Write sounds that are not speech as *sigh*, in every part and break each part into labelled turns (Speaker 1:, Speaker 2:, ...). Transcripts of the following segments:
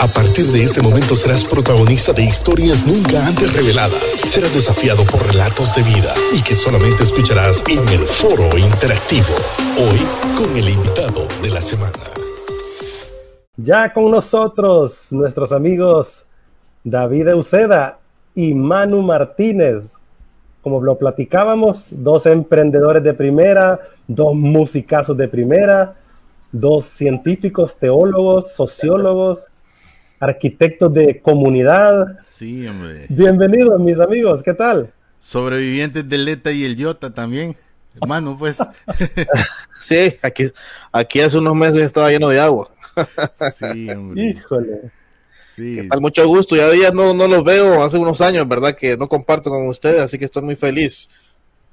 Speaker 1: A partir de este momento serás protagonista de historias nunca antes reveladas. Serás desafiado por relatos de vida y que solamente escucharás en el foro interactivo. Hoy con el invitado de la semana.
Speaker 2: Ya con nosotros nuestros amigos David Euseda y Manu Martínez. Como lo platicábamos, dos emprendedores de primera, dos musicazos de primera, dos científicos, teólogos, sociólogos, arquitectos de comunidad.
Speaker 3: Sí, hombre.
Speaker 2: Bienvenidos, mis amigos, ¿qué tal?
Speaker 3: Sobrevivientes del ETA y el Yota también. Hermano, pues. *laughs*
Speaker 4: sí, aquí, aquí hace unos meses estaba lleno de agua. *laughs*
Speaker 2: sí, hombre. Híjole.
Speaker 4: Sí. Al mucho gusto, ya días no, no los veo, hace unos años, ¿verdad? Que no comparto con ustedes, así que estoy muy feliz.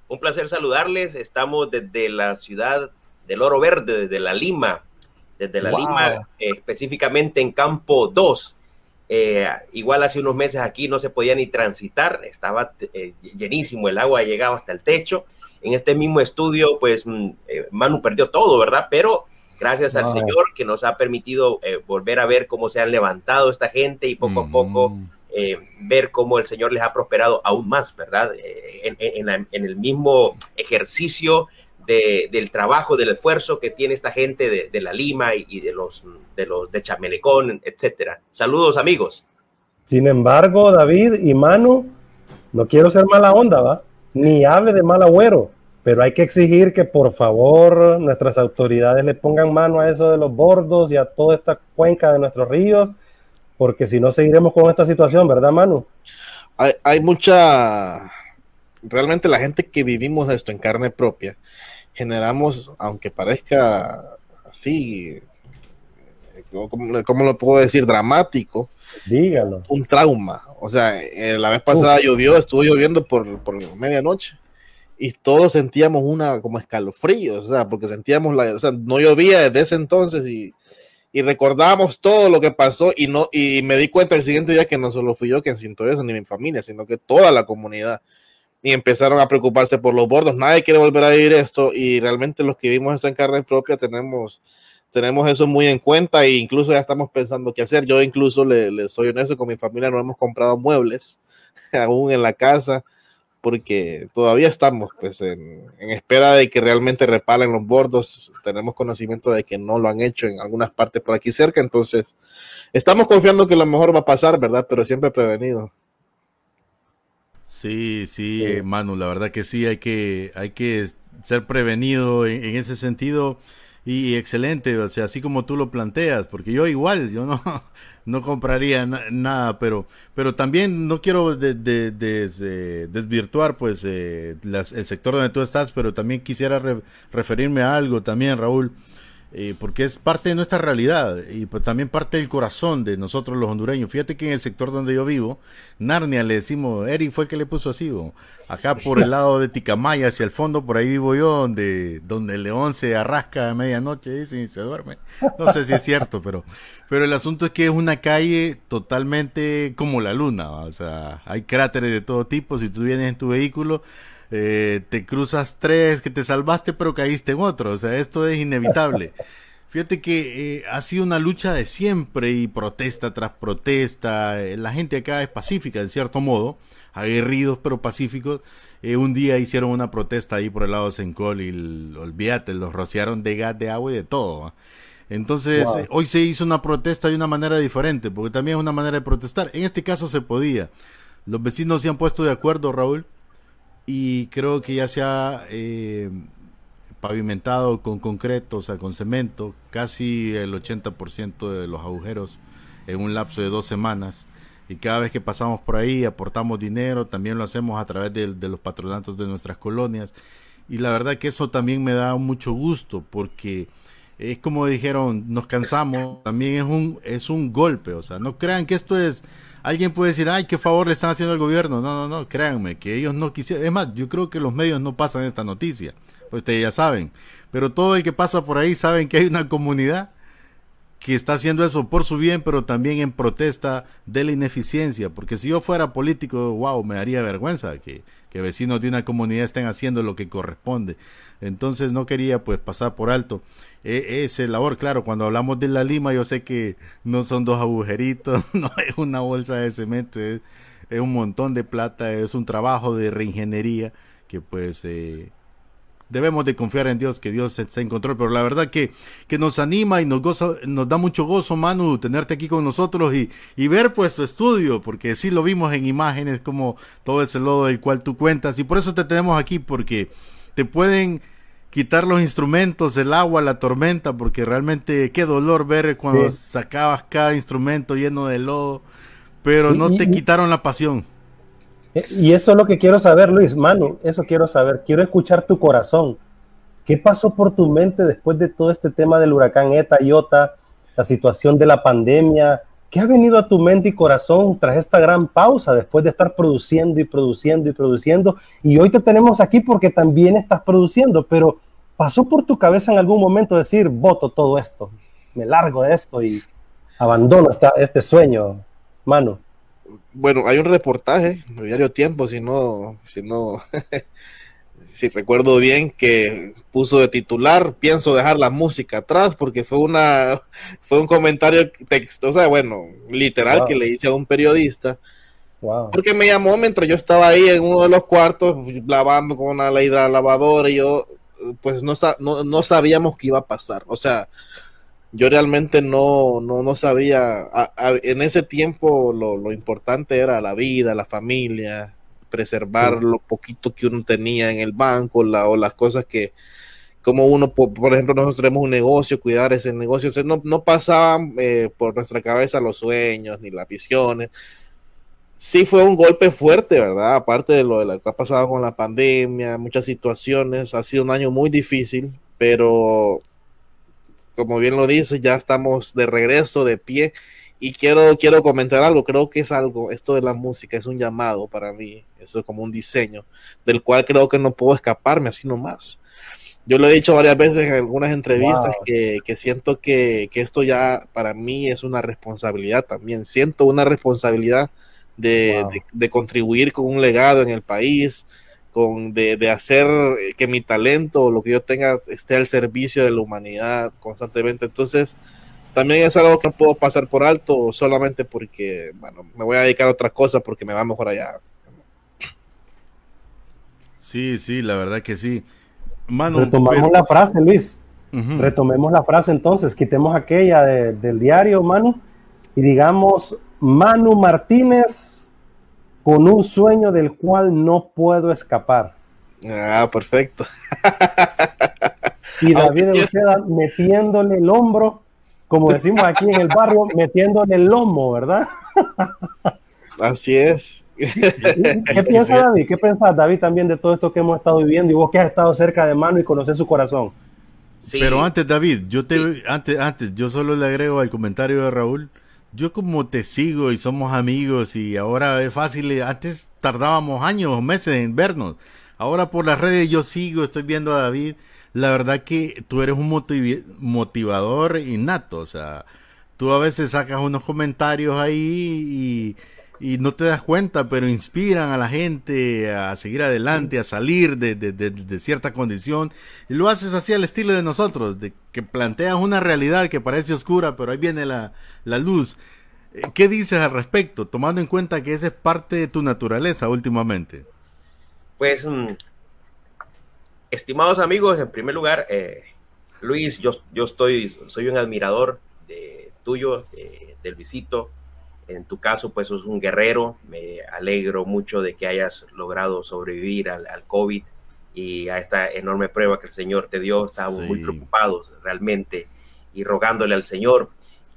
Speaker 5: Un placer saludarles, estamos desde la ciudad del Oro Verde, desde la Lima, desde la Lima, eh, específicamente en Campo 2. Eh, igual hace unos meses aquí no se podía ni transitar, estaba eh, llenísimo, el agua llegaba hasta el techo. En este mismo estudio, pues mm, Manu perdió todo, ¿verdad? Pero gracias al Señor que nos ha permitido volver a ver cómo se han levantado esta gente y poco a poco ver cómo el Señor les ha prosperado aún más, ¿verdad? en, el mismo ejercicio del trabajo, del esfuerzo que tiene esta gente de, la Lima y, de los de los de Chamelecón, etcétera. Saludos, amigos.
Speaker 2: Sin embargo, David y Manu, no quiero ser mala onda, ¿va? Ni hable de mal agüero, pero hay que exigir que por favor nuestras autoridades le pongan mano a eso de los bordos y a toda esta cuenca de nuestros ríos, porque si no seguiremos con esta situación, ¿verdad, Manu?
Speaker 4: Hay, hay mucha realmente la gente que vivimos esto en carne propia, generamos, aunque parezca así, ¿cómo, lo puedo decir? Dramático.
Speaker 2: Dígalo.
Speaker 4: Un trauma. O sea, eh, la vez pasada llovió, estuvo lloviendo por, por medianoche y todos sentíamos una como escalofrío, o sea, porque sentíamos la, o sea, no llovía desde ese entonces y, y recordamos todo lo que pasó y no y me di cuenta el siguiente día que no solo fui yo quien sintió eso ni mi familia, sino que toda la comunidad y empezaron a preocuparse por los bordos. Nadie quiere volver a vivir esto y realmente los que vivimos esto en carne propia tenemos, tenemos eso muy en cuenta e incluso ya estamos pensando qué hacer. Yo incluso le, soy honesto, con mi familia no hemos comprado muebles *laughs* aún en la casa porque todavía estamos pues en, espera de que realmente repalen los bordos. Tenemos conocimiento de que no lo han hecho en algunas partes por aquí cerca, entonces estamos confiando que lo mejor va a pasar, ¿verdad? Pero siempre prevenido.
Speaker 3: Sí, sí, Manu, la verdad que sí, hay que, hay que ser prevenido en, ese sentido y excelente, o sea, así como tú lo planteas, porque yo igual, yo no, *laughs* no compraría nada, pero, pero también no quiero de, desvirtuar pues eh, el sector donde tú estás, pero también quisiera referirme a algo también, Raúl. Eh, porque es parte de nuestra realidad y pues, también parte del corazón de nosotros los hondureños. Fíjate que en el sector donde yo vivo, Narnia le decimos, Eric fue el que le puso así, acá por el lado de Ticamaya, hacia el fondo, por ahí vivo yo, donde, donde el león se arrasca a medianoche y se duerme. No sé si es cierto, pero, pero el asunto es que es una calle totalmente como la luna, o sea, hay cráteres de todo tipo, si tú vienes en tu vehículo, eh, te cruzas tres, que te salvaste pero caíste en otro, o sea, esto es inevitable. *laughs* Fíjate que eh, ha sido una lucha de siempre y protesta tras protesta. Eh, la gente acá es pacífica, en cierto modo, aguerridos pero pacíficos. un día hicieron una protesta ahí por el lado de Sencol y olvídate, los rociaron de gas, de agua y de todo. Entonces, hoy se hizo una protesta de una manera diferente, porque también es una manera de protestar. En este caso se podía. Los vecinos se han puesto de acuerdo, Raúl, y creo que ya se ha eh, pavimentado con concreto, o sea, con cemento, casi el 80% de los agujeros en un lapso de dos semanas. Y cada vez que pasamos por ahí aportamos dinero, también lo hacemos a través de, los patronatos de nuestras colonias. Y la verdad que eso también me da mucho gusto porque es como dijeron, nos cansamos, también es un, es un golpe, o sea, no crean que esto es Alguien puede decir, ay, qué favor le están haciendo al gobierno. No, no, no, créanme, que ellos no quisieron. Es más, yo creo que los medios no pasan esta noticia, pues ustedes ya saben. Pero todo el que pasa por ahí saben que hay una comunidad que está haciendo eso por su bien, pero también en protesta de la ineficiencia. Porque si yo fuera político, wow, me daría vergüenza que, que vecinos de una comunidad estén haciendo lo que corresponde. Entonces no quería pues pasar por alto e, ese labor. Claro, cuando hablamos de la lima, yo sé que no son dos agujeritos, *laughs* no es una bolsa de cemento, es, un montón de plata, es un trabajo de reingeniería que pues eh, debemos de confiar en Dios, que Dios está en control, pero la verdad que, que nos anima y nos goza, nos da mucho gozo, Manu, tenerte aquí con nosotros y, y ver pues tu estudio, porque sí lo vimos en imágenes como todo ese lodo del cual tú cuentas, y por eso te tenemos aquí, porque te pueden quitar los instrumentos, el agua, la tormenta, porque realmente qué dolor ver cuando sacabas cada instrumento lleno de lodo, pero no te quitaron la pasión.
Speaker 2: Y eso es lo que quiero saber, Luis. Manu, eso quiero saber. Quiero escuchar tu corazón. ¿Qué pasó por tu mente después de todo este tema del huracán Eta y Ota, la situación de la pandemia? ¿Qué ha venido a tu mente y corazón tras esta gran pausa, después de estar produciendo y produciendo y produciendo? Y hoy te tenemos aquí porque también estás produciendo, pero ¿pasó por tu cabeza en algún momento decir, voto todo esto, me largo de esto y abandono este sueño, Manu?
Speaker 4: Bueno, hay un reportaje en el diario Tiempo, si no, si no, *laughs* si recuerdo bien, que puso de titular, pienso dejar la música atrás, porque fue una, *laughs* fue un comentario texto, o sea, bueno, literal que le hice a un periodista. Porque me llamó mientras yo estaba ahí en uno de los cuartos lavando con una lavadora y yo pues no, no, no sabíamos qué iba a pasar. O sea, yo realmente no, no, no sabía, en ese tiempo lo, lo, importante era la vida, la familia, preservar lo poquito que uno tenía en el banco la, o las cosas que, como uno, por, ejemplo, nosotros tenemos un negocio, cuidar ese negocio, no, no pasaban eh, por nuestra cabeza los sueños ni las visiones. Sí fue un golpe fuerte, ¿verdad? Aparte de lo, de lo que ha pasado con la pandemia, muchas situaciones, ha sido un año muy difícil, pero como bien lo dice, ya estamos de regreso, de pie. Y quiero, quiero comentar algo, creo que es algo, esto de la música es un llamado para mí, eso es como un diseño, del cual creo que no puedo escaparme así nomás. Yo lo he dicho varias veces en algunas entrevistas que, siento que, esto ya para mí es una responsabilidad también. Siento una responsabilidad de, de, contribuir con un legado en el país, con de, de, hacer que mi talento o lo que yo tenga esté al servicio de la humanidad constantemente. Entonces, también es algo que no puedo pasar por alto solamente porque, bueno, me voy a dedicar a otras cosas porque me va mejor allá.
Speaker 3: Sí, sí, la verdad que sí.
Speaker 2: Manu, Retomamos la frase, Luis. Retomemos la frase entonces, quitemos aquella del diario, Manu, y digamos, Manu Martínez con un sueño del cual no puedo escapar.
Speaker 4: Ah, perfecto.
Speaker 2: Y *laughs* David queda metiéndole el hombro, como decimos aquí en el barrio, *laughs* metiéndole el lomo, ¿verdad?
Speaker 4: Así es.
Speaker 2: ¿Qué *laughs* piensa David? ¿Qué piensas, David, también de todo esto que hemos estado viviendo y vos que has estado cerca de mano y conoces su corazón?
Speaker 3: Sí. Pero antes, David, yo te antes, antes, yo solo le agrego al comentario de Raúl yo como te sigo y somos amigos y ahora es fácil, antes tardábamos años o meses en vernos, ahora por las redes yo sigo, estoy viendo a David, la verdad que tú eres un motivador innato, o sea, tú a veces sacas unos comentarios ahí y y no te das cuenta, pero inspiran a la gente a seguir adelante, a salir de, de, de, cierta condición. Y lo haces así al estilo de nosotros, de que planteas una realidad que parece oscura, pero ahí viene la, la luz. Eh, ¿Qué dices al respecto, tomando en cuenta que esa es parte de tu naturaleza últimamente?
Speaker 5: Pues, mm, estimados amigos, en primer lugar, eh, Luis, yo, yo estoy, soy un admirador de tuyo, del visito en tu caso, pues sos un guerrero. Me alegro mucho de que hayas logrado sobrevivir al, COVID y a esta enorme prueba que el Señor te dio. Estábamos muy preocupados realmente y rogándole al Señor.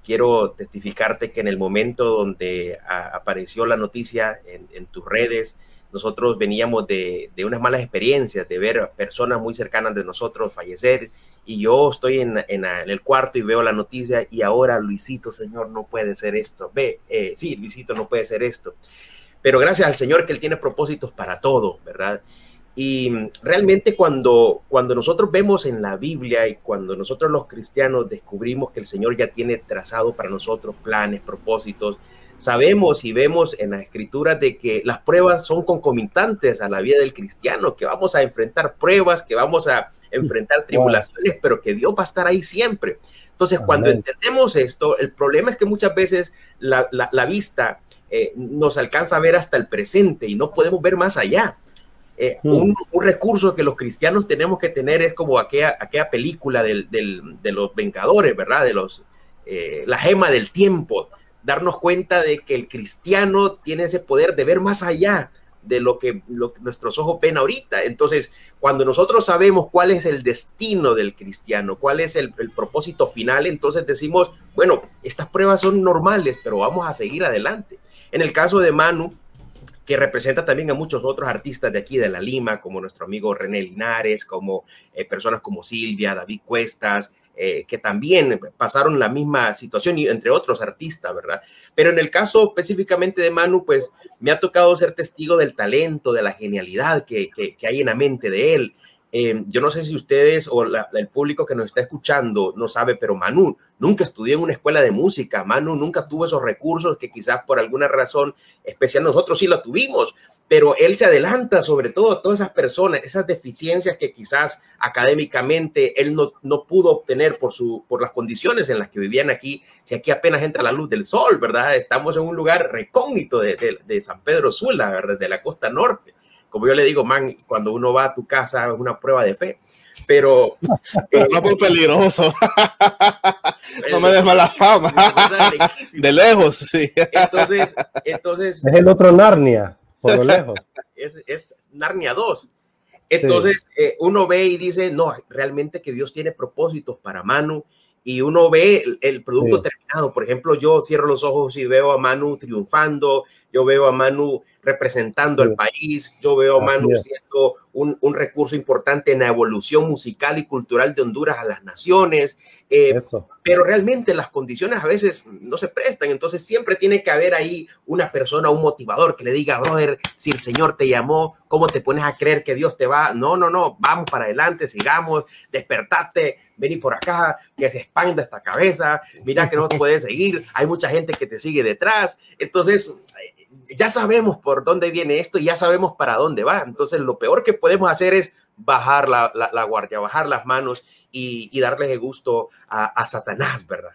Speaker 5: Quiero testificarte que en el momento donde apareció la noticia en, tus redes, nosotros veníamos de, de, unas malas experiencias, de ver personas muy cercanas de nosotros fallecer y yo estoy en, el cuarto y veo la noticia y ahora Luisito, Señor, no puede ser esto. Ve, eh, sí, Luisito, no puede ser esto. Pero gracias al Señor que Él tiene propósitos para todo, ¿verdad? Y realmente cuando, cuando nosotros vemos en la Biblia y cuando nosotros los cristianos descubrimos que el Señor ya tiene trazado para nosotros planes, propósitos, sabemos y vemos en las escrituras de que las pruebas son concomitantes a la vida del cristiano, que vamos a enfrentar pruebas, que vamos a enfrentar tribulaciones, pero que Dios va a estar ahí siempre. Entonces, cuando entendemos esto, el problema es que muchas veces la, vista eh, nos alcanza a ver hasta el presente y no podemos ver más allá. Eh, hmm. un, recurso que los cristianos tenemos que tener es como aquella, aquella película de los Vengadores, ¿verdad? De los, eh, la gema del tiempo, darnos cuenta de que el cristiano tiene ese poder de ver más allá, de lo que, nuestros ojos ven ahorita. Entonces, cuando nosotros sabemos cuál es el destino del cristiano, cuál es el, propósito final, entonces decimos, bueno, estas pruebas son normales, pero vamos a seguir adelante. En el caso de Manu, que representa también a muchos otros artistas de aquí de La Lima, como nuestro amigo René Linares, como eh, personas como Silvia, David Cuestas, eh, que también pasaron la misma situación, y entre otros artistas, ¿verdad? Pero en el caso específicamente de Manu, pues me ha tocado ser testigo del talento, de la genialidad que, hay en la mente de él. Eh, yo no sé si ustedes o el público que nos está escuchando no sabe, pero Manu nunca estudió en una escuela de música, Manu nunca tuvo esos recursos que quizás por alguna razón especial nosotros sí lo tuvimos, pero él se adelanta sobre todo a todas esas personas, esas deficiencias que quizás académicamente él no, no, pudo obtener por, su, por las condiciones en las que vivían aquí, si aquí apenas entra la luz del sol, ¿verdad? Estamos en un lugar recógnito de, de, San Pedro Sula, de la costa norte. Como yo le digo, man, cuando uno va a tu casa es una prueba de fe, pero...
Speaker 4: pero no por peligroso. no me des mala fama. De lejos, sí.
Speaker 5: Entonces, entonces...
Speaker 2: Es el otro Narnia por lo lejos. *laughs*
Speaker 5: es, Narnia 2. Entonces, eh, uno ve y dice, no, realmente que Dios tiene propósitos para Manu y uno ve el, producto terminado. Por ejemplo, yo cierro los ojos y veo a Manu triunfando, yo veo a Manu representando al país, yo veo a Manu siendo un, un, recurso importante en la evolución musical y cultural de Honduras a las naciones. Eh, pero realmente las condiciones a veces no se prestan, entonces siempre tiene que haber ahí una persona, un motivador que le diga, brother, si el Señor te llamó, ¿cómo te pones a creer que Dios te va? No, no, no, vamos para adelante, sigamos, despertate, vení por acá, que se expanda esta cabeza, mira que no puedes seguir, hay mucha gente que te sigue detrás, entonces ya sabemos por dónde viene esto y ya sabemos para dónde va. Entonces, lo peor que podemos hacer es bajar la, la, guardia, bajar las manos y, y darles el gusto a, Satanás, ¿verdad?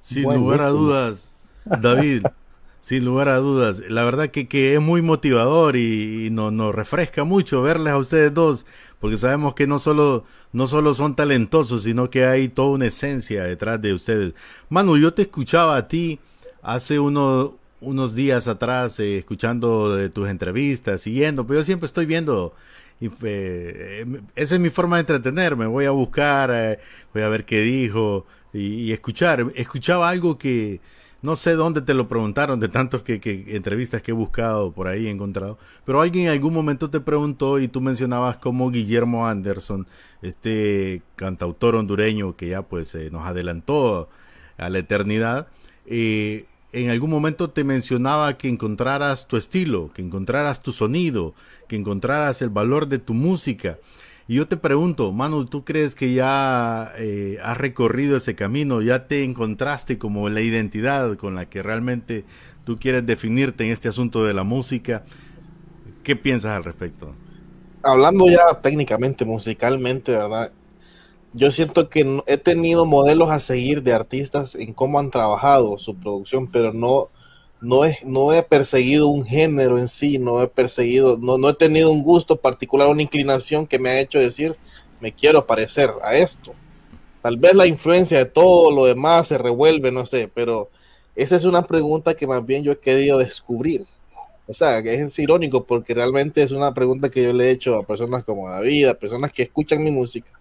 Speaker 3: Sin lugar a dudas, David, *laughs* sin lugar a dudas. La verdad que, que es muy motivador y, nos, nos refresca mucho verles a ustedes dos, porque sabemos que no solo, no solo son talentosos, sino que hay toda una esencia detrás de ustedes. Manu, yo te escuchaba a ti hace uno, unos días atrás eh, escuchando tus entrevistas, siguiendo, pero yo siempre estoy viendo. Y, eh, esa es mi forma de entretenerme. Voy a buscar, eh, voy a ver qué dijo y, escuchar. Escuchaba algo que no sé dónde te lo preguntaron, de tantos que, entrevistas que he buscado por ahí, he encontrado. Pero alguien en algún momento te preguntó y tú mencionabas como Guillermo Anderson, este cantautor hondureño que ya pues nos adelantó a la eternidad eh, en algún momento te mencionaba que encontraras tu estilo, que encontraras tu sonido, que encontraras el valor de tu música. Y yo te pregunto, Manu, ¿tú crees que ya eh, has recorrido ese camino? ¿Ya te encontraste como la identidad con la que realmente tú quieres definirte en este asunto de la música? ¿Qué piensas al respecto?
Speaker 4: Hablando ya técnicamente, musicalmente, ¿verdad? Yo siento que he tenido modelos a seguir de artistas en cómo han trabajado su producción, pero no, no, he, no he perseguido un género en sí, no he perseguido, no, no he tenido un gusto particular, una inclinación que me ha hecho decir, me quiero parecer a esto. Tal vez la influencia de todo lo demás se revuelve, no sé, pero esa es una pregunta que más bien yo he querido descubrir. O sea, es irónico porque realmente es una pregunta que yo le he hecho a personas como David, a personas que escuchan mi música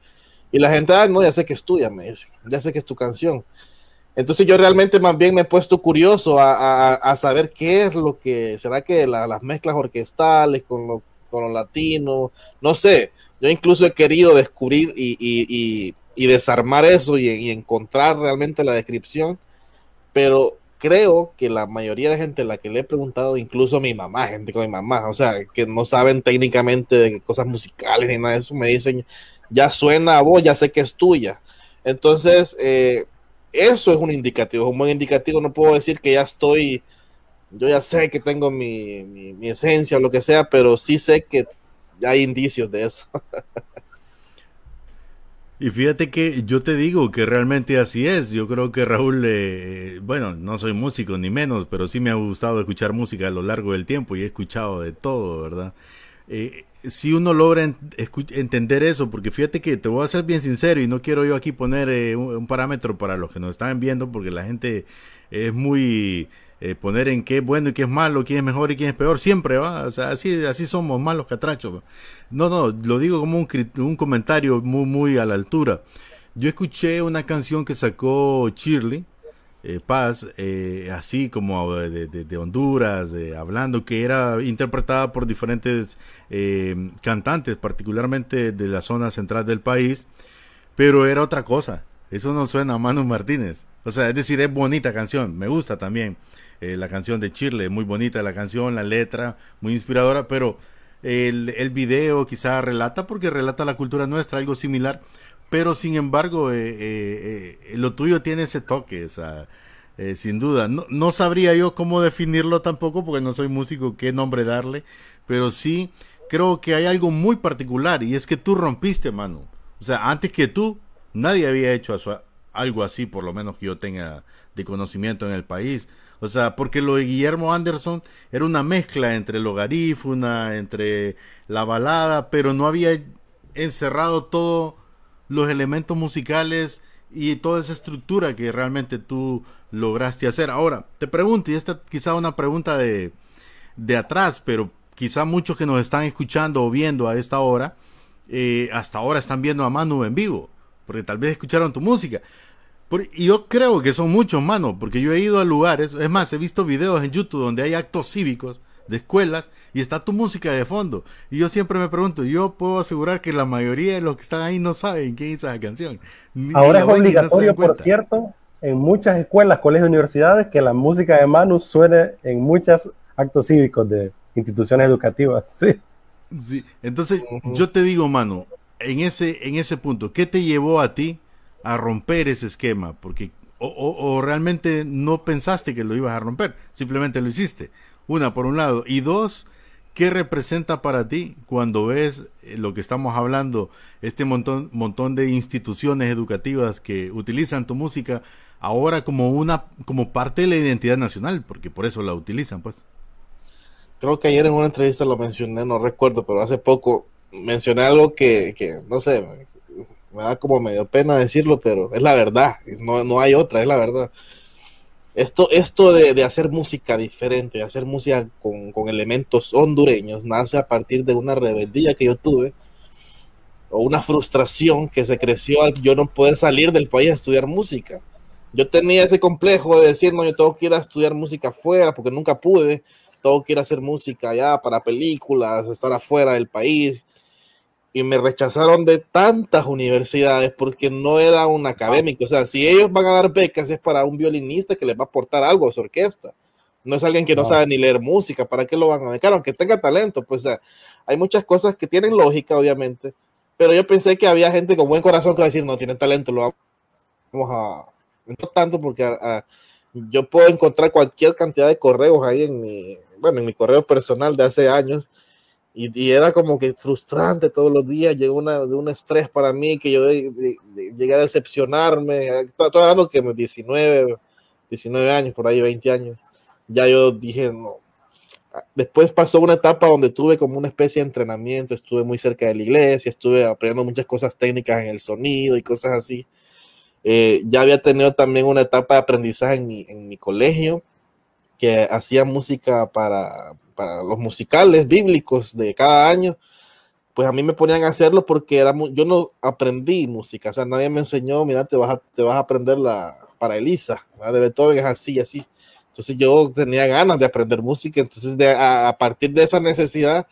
Speaker 4: y la gente, ah, no, ya sé que estudia, me dice, ya sé que es tu canción. Entonces yo realmente más bien me he puesto curioso a, saber qué es lo que, será que las mezclas orquestales con lo, con latino, no sé, yo incluso he querido descubrir y, desarmar eso y, encontrar realmente la descripción, pero creo que la mayoría de gente a la que le he preguntado, incluso mi mamá, gente con mi mamá, o sea, que no saben técnicamente de cosas musicales ni nada de eso, me dicen, ya suena a vos, ya sé que es tuya. Entonces, eh, eso es un indicativo, es un buen indicativo. No puedo decir que ya estoy, yo ya sé que tengo mi, mi esencia o lo que sea, pero sí sé que hay indicios de eso.
Speaker 3: Y fíjate que yo te digo que realmente así es. Yo creo que Raúl, eh, bueno, no soy músico ni menos, pero sí me ha gustado escuchar música a lo largo del tiempo y he escuchado de todo, ¿verdad? Eh, si uno logra entender eso, porque fíjate que te voy a ser bien sincero y no quiero yo aquí poner eh, un, parámetro para los que nos están viendo, porque la gente es muy eh, poner en qué es bueno y qué es malo, quién es mejor y quién es peor, siempre va, o sea, así, así somos malos catrachos. No, no, lo digo como un, un comentario muy, muy a la altura. Yo escuché una canción que sacó Shirley, eh, Paz, eh, así como de, de, Honduras, hablando, que era interpretada por diferentes cantantes, particularmente de la zona central del país, pero era otra cosa. Eso no suena a Manu Martínez. O sea, es decir, es bonita canción, me gusta también. Eh, la canción de Chile, muy bonita la canción, la letra, muy inspiradora, pero el, el video quizá relata porque relata la cultura nuestra, algo similar, pero sin embargo eh, eh, lo tuyo tiene ese toque, sin duda. No, no, sabría yo cómo definirlo tampoco porque no soy músico, qué nombre darle, pero sí creo que hay algo muy particular y es que tú rompiste, mano. O sea, antes que tú, nadie había hecho algo así, por lo menos que yo tenga de conocimiento en el país. O sea, porque lo de Guillermo Anderson era una mezcla entre lo garífuna, entre la balada, pero no había encerrado todos los elementos musicales y toda esa estructura que realmente tú lograste hacer. Ahora, te pregunto, y esta quizá una pregunta de, de atrás, pero quizá muchos que nos están escuchando o viendo a esta hora, eh, hasta ahora están viendo a Manu en vivo, porque tal vez escucharon tu música y yo creo que son muchos, mano, porque yo he ido a lugares, es más, he visto videos en YouTube donde hay actos cívicos de escuelas y está tu música de fondo. Y yo siempre me pregunto, yo puedo asegurar que la mayoría de los que están ahí no saben quién hizo esa canción.
Speaker 2: Ahora es obligatorio, por cierto, en muchas escuelas, colegios y universidades que la música de Manu suene en muchos actos cívicos de instituciones educativas. *laughs* Sí.
Speaker 3: Sí, entonces yo te digo, Manu, en ese, en ese punto, ¿qué te llevó a ti a romper ese esquema, porque o, realmente no pensaste que lo ibas a romper, simplemente lo hiciste. Una, por un lado. Y dos, ¿qué representa para ti cuando ves eh, lo que estamos hablando, este montón, montón de instituciones educativas que utilizan tu música ahora como una, como parte de la identidad nacional, porque por eso la utilizan, pues?
Speaker 4: Creo que ayer en una entrevista lo mencioné, no recuerdo, pero hace poco mencioné algo que, que no sé, me da como medio pena decirlo, pero es la verdad, no, no hay otra, es la verdad. Esto, esto de, de hacer música diferente, de hacer música con, con, elementos hondureños, nace a partir de una rebeldía que yo tuve, o una frustración que se creció al yo no poder salir del país a estudiar música. Yo tenía ese complejo de decir, no, yo tengo que ir a estudiar música afuera, porque nunca pude, tengo que ir a hacer música allá para películas, estar afuera del país, y me rechazaron de tantas universidades porque no era un académico. O sea, si ellos van a dar becas es para un violinista que les va a aportar algo a su orquesta. No es alguien que no, sabe ni leer música, ¿para qué lo van a becar? Aunque tenga talento, pues hay muchas cosas que tienen lógica, obviamente, pero yo pensé que había gente con buen corazón que va a decir, no, tiene talento, lo vamos a... No tanto porque yo puedo encontrar cualquier cantidad de correos ahí en mi, bueno, en mi correo personal de hace años y, era como que frustrante todos los días, llegó una, de un estrés para mí que yo llegué a decepcionarme. Estoy hablando que 19, 19 años, por ahí 20 años. Ya yo dije, no. Después pasó una etapa donde tuve como una especie de entrenamiento, estuve muy cerca de la iglesia, estuve aprendiendo muchas cosas técnicas en el sonido y cosas así. Eh, ya había tenido también una etapa de aprendizaje en mi, en mi colegio, que hacía música para, para los musicales bíblicos de cada año, pues a mí me ponían a hacerlo porque era yo no aprendí música, o sea, nadie me enseñó, mira, te vas a, te vas a aprender la para Elisa, de Beethoven es así, así. Entonces yo tenía ganas de aprender música, entonces de, a, partir de esa necesidad,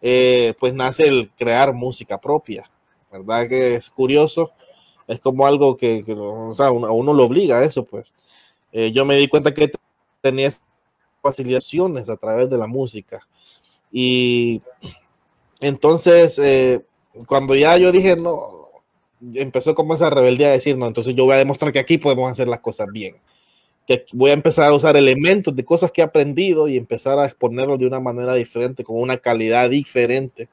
Speaker 4: eh, pues nace el crear música propia, ¿verdad? Que es curioso, es como algo que, o sea, a uno lo obliga a eso, pues. Eh, yo me di cuenta que tenía facilitaciones a través de la música. Y entonces, eh, cuando ya yo dije, no, empezó como esa rebeldía de decir, no, entonces yo voy a demostrar que aquí podemos hacer las cosas bien. Que voy a empezar a usar elementos de cosas que he aprendido y empezar a exponerlos de una manera diferente, con una calidad diferente,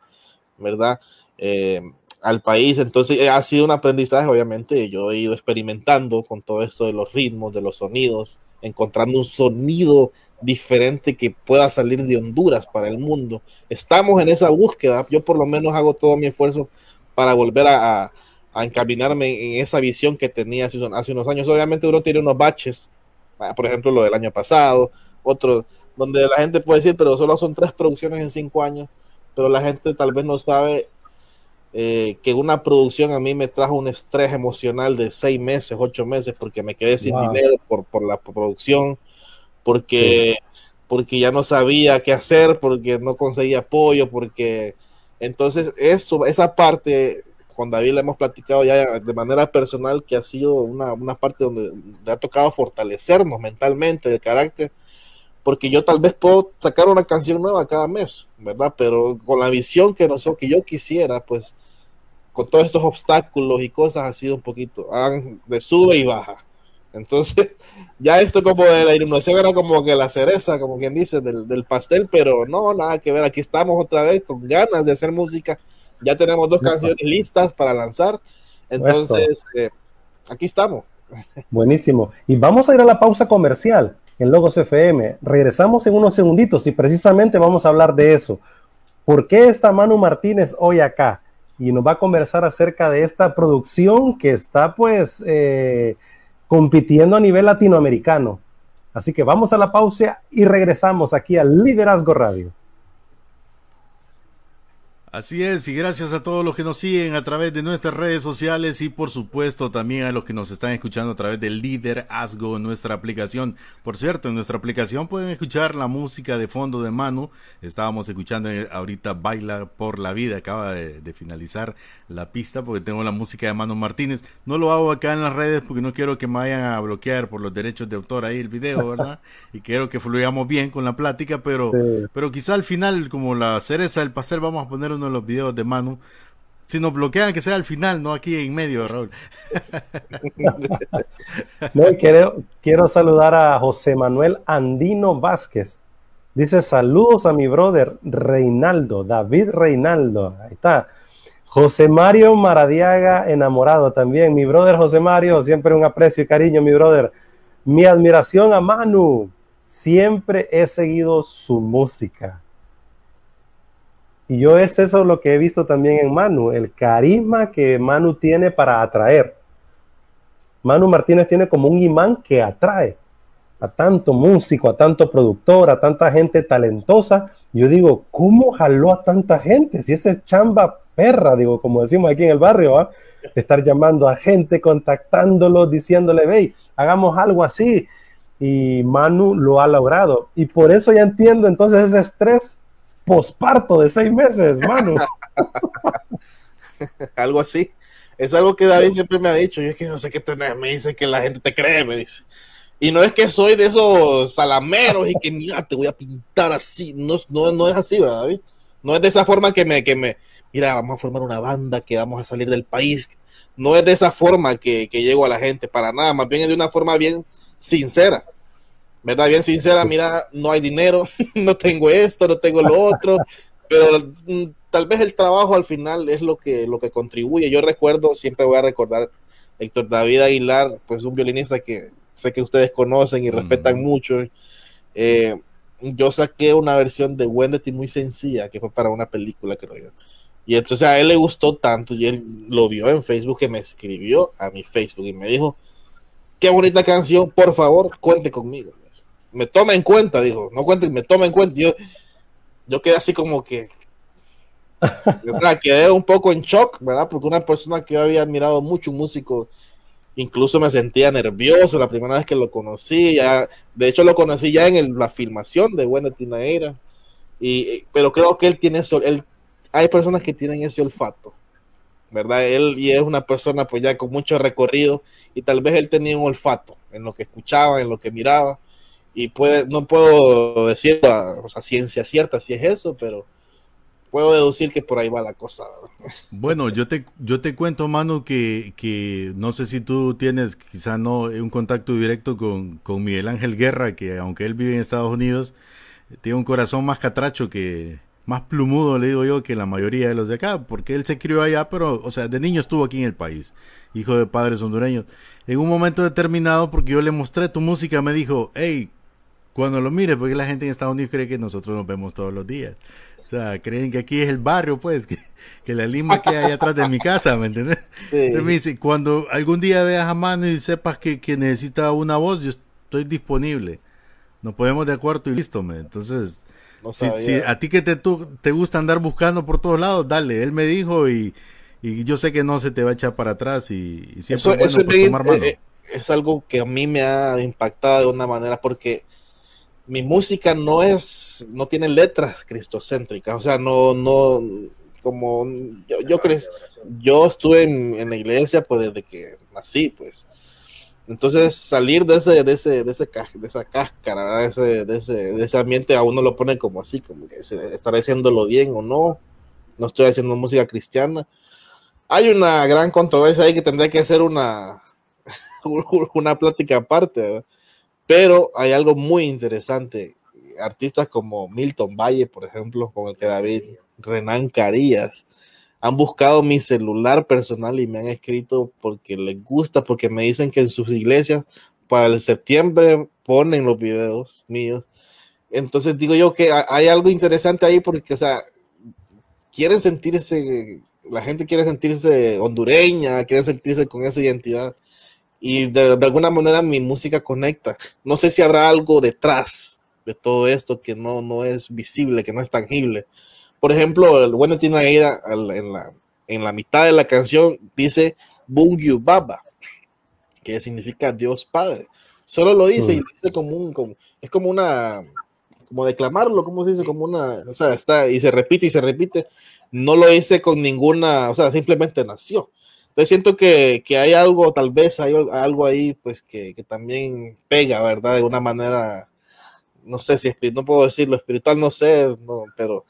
Speaker 4: ¿verdad? Eh, al país. Entonces eh, ha sido un aprendizaje, obviamente. Yo he ido experimentando con todo esto de los ritmos, de los sonidos, encontrando un sonido diferente que pueda salir de Honduras para el mundo. Estamos en esa búsqueda. Yo por lo menos hago todo mi esfuerzo para volver a, encaminarme en esa visión que tenía hace, hace, unos años. Obviamente uno tiene unos baches, ah, por ejemplo lo del año pasado, otro donde la gente puede decir, pero solo son tres producciones en cinco años, pero la gente tal vez no sabe eh, que una producción a mí me trajo un estrés emocional de seis meses, ocho meses, porque me quedé sin dinero por, por, la producción, porque, porque ya no sabía qué hacer, porque no conseguía apoyo, porque entonces eso, esa parte, con David le hemos platicado ya de manera personal, que ha sido una, una parte donde le ha tocado fortalecernos mentalmente, el carácter, porque yo tal vez puedo sacar una canción nueva cada mes, ¿verdad? Pero con la visión que, nosotros, que yo quisiera, pues con todos estos obstáculos y cosas ha sido un poquito de sube y baja. Entonces, *laughs* ya esto como de la iluminación era como que la cereza, como quien dice, del, del, pastel, pero no, nada que ver. Aquí estamos otra vez con ganas de hacer música. Ya tenemos dos canciones listas para lanzar. Entonces, eh, aquí estamos. *laughs*
Speaker 2: Buenísimo. Y vamos a ir a la pausa comercial en Logos FM. Regresamos en unos segunditos y precisamente vamos a hablar de eso. ¿Por qué está Manu Martínez hoy acá? Y nos va a conversar acerca de esta producción que está pues eh, compitiendo a nivel latinoamericano. Así que vamos a la pausa y regresamos aquí al Liderazgo Radio.
Speaker 3: Así es, y gracias a todos los que nos siguen a través de nuestras redes sociales y por supuesto también a los que nos están escuchando a través del Líder Asgo, nuestra aplicación. Por cierto, en nuestra aplicación pueden escuchar la música de fondo de Manu. Estábamos escuchando ahorita Baila por la Vida, acaba de, de, finalizar la pista porque tengo la música de Manu Martínez. No lo hago acá en las redes porque no quiero que me vayan a bloquear por los derechos de autor ahí el video, ¿verdad? *laughs* y quiero que fluyamos bien con la plática, pero, sí. pero quizá al final, como la cereza del pastel, vamos a poner de los videos de Manu. Si nos bloquean, que sea al final, no aquí en medio, Raúl. *laughs*
Speaker 2: no, quiero, quiero saludar a José Manuel Andino Vázquez. Dice saludos a mi brother Reinaldo, David Reinaldo. Ahí está. José Mario Maradiaga, enamorado también. Mi brother José Mario, siempre un aprecio y cariño, mi brother. Mi admiración a Manu. Siempre he seguido su música. Y yo es eso lo que he visto también en Manu, el carisma que Manu tiene para atraer. Manu Martínez tiene como un imán que atrae a tanto músico, a tanto productor, a tanta gente talentosa. Yo digo, ¿cómo jaló a tanta gente? Si ese chamba perra, digo, como decimos aquí en el barrio, ¿eh? estar llamando a gente, contactándolo, diciéndole, ve, hagamos algo así. Y Manu lo ha logrado. Y por eso ya entiendo entonces ese estrés posparto de seis meses, mano. *laughs*
Speaker 4: algo así. Es algo que David siempre me ha dicho. Yo es que no sé qué tenés. Me dice que la gente te cree, me dice. Y no es que soy de esos salameros y que mira, te voy a pintar así. No, no, no es así, ¿verdad, David? No es de esa forma que me, que me, mira, vamos a formar una banda, que vamos a salir del país. No es de esa forma que, que llego a la gente, para nada. Más bien es de una forma bien sincera. ¿Verdad? Bien sincera, mira, no hay dinero, *laughs* no tengo esto, no tengo lo otro, pero mm, tal vez el trabajo al final es lo que, lo que contribuye. Yo recuerdo, siempre voy a recordar, Héctor David Aguilar, pues un violinista que sé que ustedes conocen y respetan mucho. Eh, yo saqué una versión de Wendy muy sencilla, que fue para una película, creo yo. Y entonces a él le gustó tanto y él lo vio en Facebook, que me escribió a mi Facebook y me dijo, qué bonita canción, por favor, cuente conmigo me toma en cuenta, dijo, no cuente, me toma en cuenta. Yo, yo quedé así como que, o sea, quedé un poco en shock, ¿verdad? Porque una persona que yo había admirado mucho, músico, incluso me sentía nervioso la primera vez que lo conocí, ya, de hecho lo conocí ya en la filmación de Buena Tinaera, y, pero creo que él tiene eso, él, hay personas que tienen ese olfato, ¿verdad? Él y es una persona pues ya con mucho recorrido y tal vez él tenía un olfato en lo que escuchaba, en lo que miraba, y puede, no puedo decir a, ciencia cierta si es eso, pero puedo deducir que por ahí va la cosa.
Speaker 3: Bueno, yo te, yo te cuento, mano, que, que no sé si tú tienes, quizá no, un contacto directo con, con Miguel Ángel Guerra, que aunque él vive en Estados Unidos, tiene un corazón más catracho que, más plumudo, le digo yo, que la mayoría de los de acá, porque él se crió allá, pero, o sea, de niño estuvo aquí en el país, hijo de padres hondureños. En un momento determinado, porque yo le mostré tu música, me dijo, hey, cuando lo mires, porque la gente en Estados Unidos cree que nosotros nos vemos todos los días. O sea, creen que aquí es el barrio, pues, *laughs* que, que la lima queda ahí atrás de mi casa, ¿me entiendes? *laughs* Entonces me dice, cuando algún día veas a mano y sepas que, que necesita una voz, yo estoy disponible. Nos ponemos de acuerdo y listo, ¿me? Entonces, si, a ti que te, te gusta andar buscando por todos lados, dale. Él me dijo y, y yo sé que no se te va a echar para atrás y, siempre
Speaker 4: eso, es, bueno, pues, tomar mano. Eh, es algo que a mí me ha impactado de una manera porque mi música no es, no tiene letras cristocéntricas, o sea, no, no, como yo, yo, yo estuve en, en, la iglesia pues desde que nací, pues, entonces salir de ese, de ese, de ese de esa cáscara, de ese, de ese, de ese ambiente a uno lo pone como así, como que estaré haciéndolo bien o no, no estoy haciendo música cristiana. Hay una gran controversia ahí que tendría que hacer una, *laughs* una plática aparte, pero hay algo muy interesante. Artistas como Milton Valle, por ejemplo, con el que David Renan Carías, han buscado mi celular personal y me han escrito porque les gusta, porque me dicen que en sus iglesias para el septiembre ponen los videos míos. Entonces digo yo que hay algo interesante ahí porque, o sea, quieren sentirse, la gente quiere sentirse hondureña, quiere sentirse con esa identidad y de, de, alguna manera mi música conecta. No sé si habrá algo detrás de todo esto que no, no es visible, que no es tangible, por ejemplo, el bueno tiene ahí en la, en la mitad de la canción dice Bungu Baba, que significa Dios Padre. Solo lo dice y mm. dice como un, como, es como una, como declamarlo, como se dice, como una, o sea, está y se repite y se repite. No lo dice con ninguna, o sea, simplemente nació. Entonces siento que, que hay algo, tal vez hay algo ahí, pues que, que también pega, ¿verdad? De una manera, no sé si, no puedo decirlo espiritual, no sé, no, pero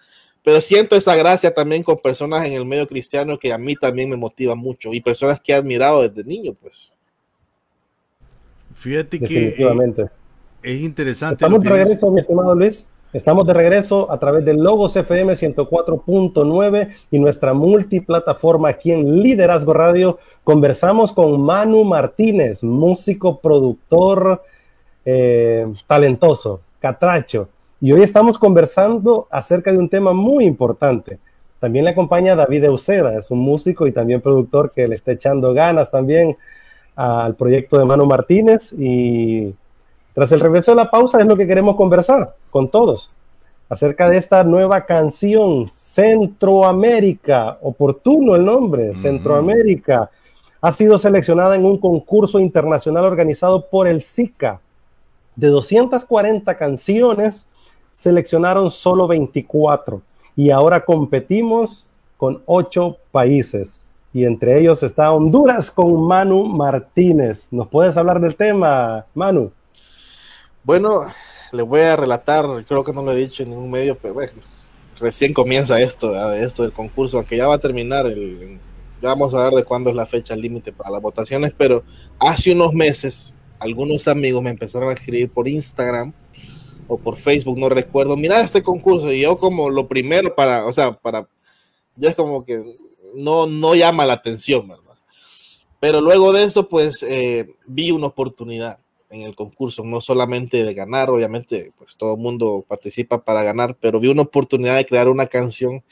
Speaker 4: pero siento esa gracia también con personas en el medio cristiano que a mí también me motiva mucho y personas que he admirado desde niño, pues.
Speaker 3: Fíjate que eh, es interesante.
Speaker 2: Estamos de regreso, mi estimado Luis. Estamos de regreso a través de Logos FM 104.9 y nuestra multiplataforma aquí en Liderazgo Radio. Conversamos con Manu Martínez, músico, productor, eh, talentoso, catracho y hoy estamos conversando acerca de un tema muy importante. También le acompaña David Eusera, es un músico y también productor que le está echando ganas también al proyecto de Mano Martínez. Y tras el regreso de la pausa es lo que queremos conversar con todos acerca de esta nueva canción, Centroamérica, oportuno el nombre, Centroamérica, ha sido seleccionada en un concurso internacional organizado por el SICA de 240 canciones seleccionaron solo 24 y ahora competimos con 8 países. Y entre ellos está Honduras con Manu Martínez. ¿Nos puedes hablar del tema, Manu?
Speaker 4: Bueno, le voy a relatar, creo que no lo he dicho en ningún medio, pero bueno, recién comienza esto, esto del concurso, aunque ya va a terminar, el, ya vamos a ver de cuándo es la fecha límite para las votaciones, pero hace unos meses algunos amigos me empezaron a escribir por Instagram o por Facebook, no recuerdo, mira este concurso y yo como lo primero para, o sea, para, yo es como que no, no llama la atención, ¿verdad? Pero luego de eso, pues eh, vi una oportunidad en el concurso, no solamente de ganar, obviamente, pues todo el mundo participa para ganar, pero vi una oportunidad de crear una canción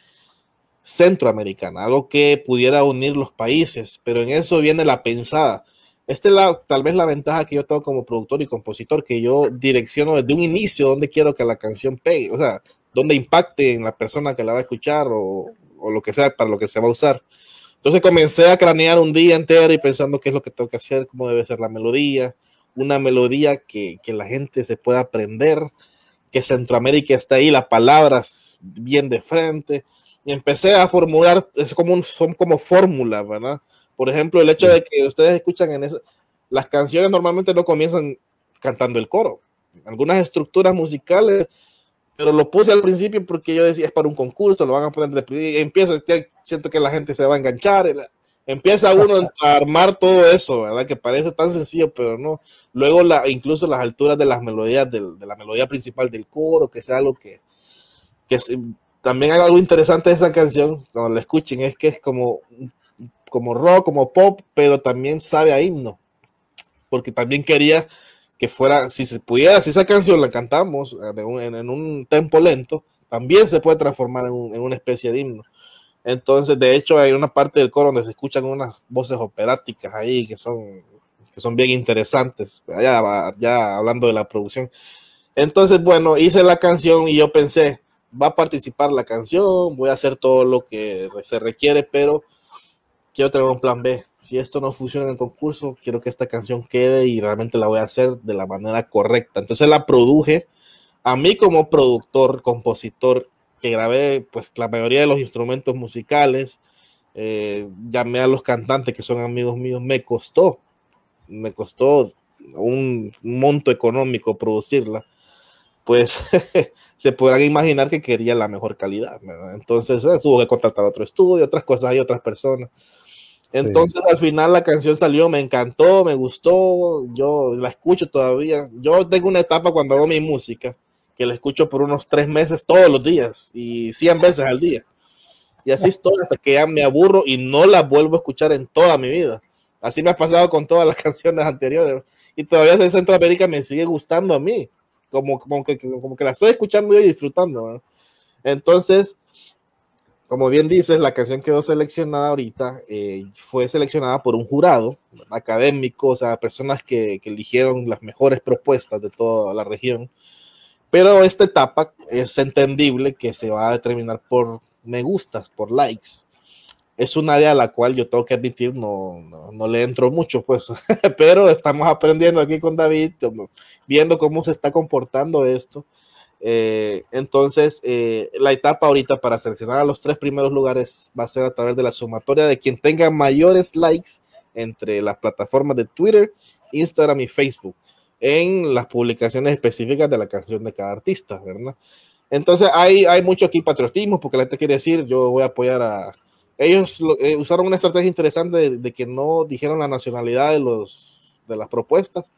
Speaker 4: centroamericana, algo que pudiera unir los países, pero en eso viene la pensada esta es la, tal vez la ventaja que yo tengo como productor y compositor, que yo direcciono desde un inicio donde quiero que la canción pegue, o sea, donde impacte en la persona que la va a escuchar o, o lo que sea para lo que se va a usar. Entonces comencé a cranear un día entero y pensando qué es lo que tengo que hacer, cómo debe ser la melodía, una melodía que, que la gente se pueda aprender, que Centroamérica está ahí, las palabras bien de frente. Y empecé a formular, es como un, son como fórmulas, ¿verdad? Por ejemplo, el hecho de que ustedes escuchan en esa, las canciones normalmente no comienzan cantando el coro. Algunas estructuras musicales pero lo puse al principio porque yo decía es para un concurso, lo van a poner de y empiezo, siento que la gente se va a enganchar, empieza uno a armar todo eso, ¿verdad? Que parece tan sencillo, pero no. Luego la, incluso las alturas de las melodías de la melodía principal del coro, que sea algo que, que también hay algo interesante de esa canción, cuando la escuchen, es que es como, como rock, como pop, pero también sabe a himno, porque también quería que fuera, si se pudiera, si esa canción la cantamos eh, en, un tempo lento, también se puede transformar en, una especie de himno. Entonces, de hecho, hay una parte del coro donde se escuchan unas voces operáticas ahí que son, que son bien interesantes, ya, ya hablando de la producción. Entonces, bueno, hice la canción y yo pensé, va a participar la canción, voy a hacer todo lo que se requiere, pero quiero tener un plan B si esto no funciona en el concurso, quiero que esta canción quede y realmente la voy a hacer de la manera correcta. Entonces la produje. A mí como productor, compositor, que grabé pues la mayoría de los instrumentos musicales, eh, llamé a los cantantes que son amigos míos, me costó, me costó un monto económico producirla, pues *laughs* se podrán imaginar que quería la mejor calidad. Entonces eh, tuvo que contratar otro estudio, otras cosas y otras personas. Entonces al final la canción salió, me encantó, me gustó, yo la escucho todavía. Yo tengo una etapa cuando hago mi música que la escucho por unos tres meses todos los días y 100 veces al día. Y así estoy hasta que ya me aburro y no la vuelvo a escuchar en toda mi vida. Así me ha pasado con todas las *laughs* canciones anteriores. Y todavía en Centroamérica me sigue gustando a mí. Como, como, que, como que la estoy escuchando y disfrutando. Entonces, como bien dices, la canción quedó seleccionada ahorita, eh, fue seleccionada por un jurado académico, o sea, personas que, eligieron las mejores propuestas de toda la región. Pero esta etapa es entendible que se va a determinar por me gustas, por likes. Es un área a la cual yo tengo que admitir no, no, le entro mucho, pues, *laughs* pero estamos aprendiendo aquí con David, viendo cómo se está comportando esto. Eh, entonces, eh, la etapa ahorita para seleccionar a los tres primeros lugares va a ser a través de la sumatoria de quien tenga mayores likes entre las plataformas de Twitter, Instagram y Facebook en las publicaciones específicas de la canción de cada artista, ¿verdad? Entonces hay, hay mucho aquí patriotismo porque la gente quiere decir yo voy a apoyar a... Ellos eh, usaron una estrategia interesante de, de, que no dijeron la nacionalidad de, los, de las propuestas,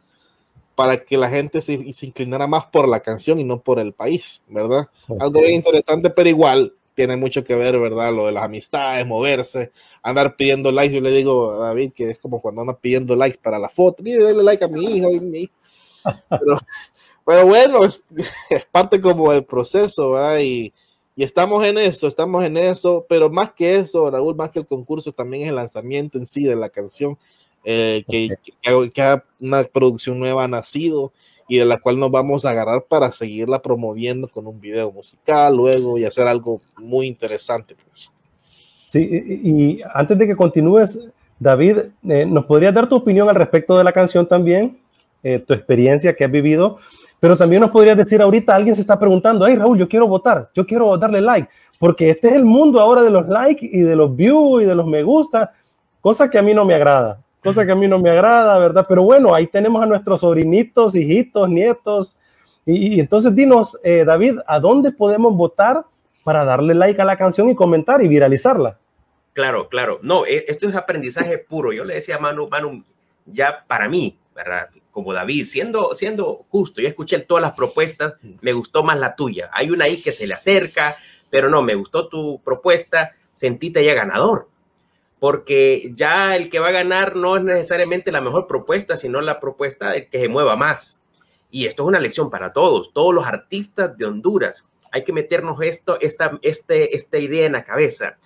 Speaker 4: para que la gente se, se, inclinara más por la canción y no por el país, ¿verdad? Algo bien interesante, pero igual tiene mucho que ver, ¿verdad? Lo de las amistades, moverse, andar pidiendo likes. Yo le digo a David que es como cuando anda pidiendo likes para la foto. Mire, dale like a mi hijo y mi Pero, pero bueno, es, es, parte como del proceso, ¿verdad? Y, y estamos en eso, estamos en eso, pero más que eso, Raúl, más que el concurso, también es el lanzamiento en sí de la canción eh, que, que, una producción nueva ha nacido y de la cual nos vamos a agarrar para seguirla promoviendo con un video musical luego y hacer algo muy interesante. Pues.
Speaker 2: Sí, y, antes de que continúes, David, eh, ¿nos podrías dar tu opinión al respecto de la canción también? Eh, tu experiencia que has vivido, pero también nos podrías decir ahorita, alguien se está preguntando, hey Raúl, yo quiero votar, yo quiero darle like, porque este es el mundo ahora de los likes y de los views y de los me gusta, cosa que a mí no me agrada cosa que a mí no me agrada, ¿verdad? Pero bueno, ahí tenemos a nuestros sobrinitos, hijitos, nietos. Y, entonces dinos, eh, David, ¿a dónde podemos votar para darle like a la canción y comentar y viralizarla?
Speaker 5: Claro, claro. No, e, esto es aprendizaje puro. Yo le decía a Manu, Manu, ya para mí, ¿verdad? Como David, siendo, siendo justo, yo escuché todas las propuestas, me gustó más la tuya. Hay una ahí que se le acerca, pero no, me gustó tu propuesta, sentíte ya ganador porque ya el que va a ganar no es necesariamente la mejor propuesta, sino la propuesta de que se mueva más. Y esto es una lección para todos, todos los artistas de Honduras. Hay que meternos esto, esta, este, esta idea en la cabeza.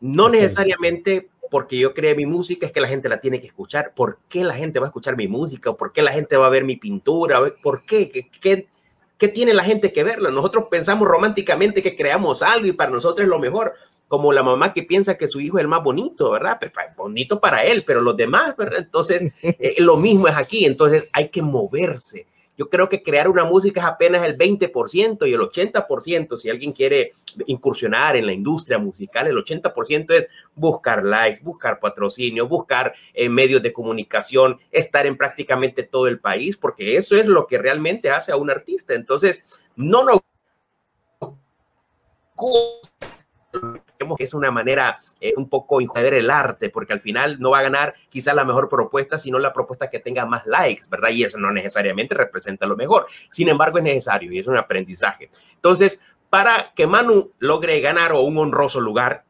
Speaker 5: No necesariamente porque yo cree mi música es que la gente la tiene que escuchar. ¿Por qué la gente va a escuchar mi música? ¿Por qué la gente va a ver mi pintura? ¿Por qué? ¿Qué, qué, qué tiene la gente que verla? Nosotros pensamos románticamente que creamos algo y para nosotros es lo mejor como la mamá que piensa que su hijo es el más bonito, ¿verdad? Pues, pues, bonito para él, pero los demás, ¿verdad? Entonces, *laughs* eh, lo mismo es aquí, entonces hay que moverse. Yo creo que crear una música es apenas el 20% y el 80%, si alguien quiere incursionar en la industria musical, el 80% es buscar likes, buscar patrocinio, buscar eh, medios de comunicación, estar en prácticamente todo el país, porque eso es lo que realmente hace a un artista. Entonces, no nos que es una manera eh, un poco injugar el arte, porque al final no va a ganar quizás la mejor propuesta, sino la propuesta que tenga más likes, ¿verdad? Y eso no necesariamente representa lo mejor. Sin embargo, es necesario y es un aprendizaje. Entonces, para que Manu logre ganar o un honroso lugar,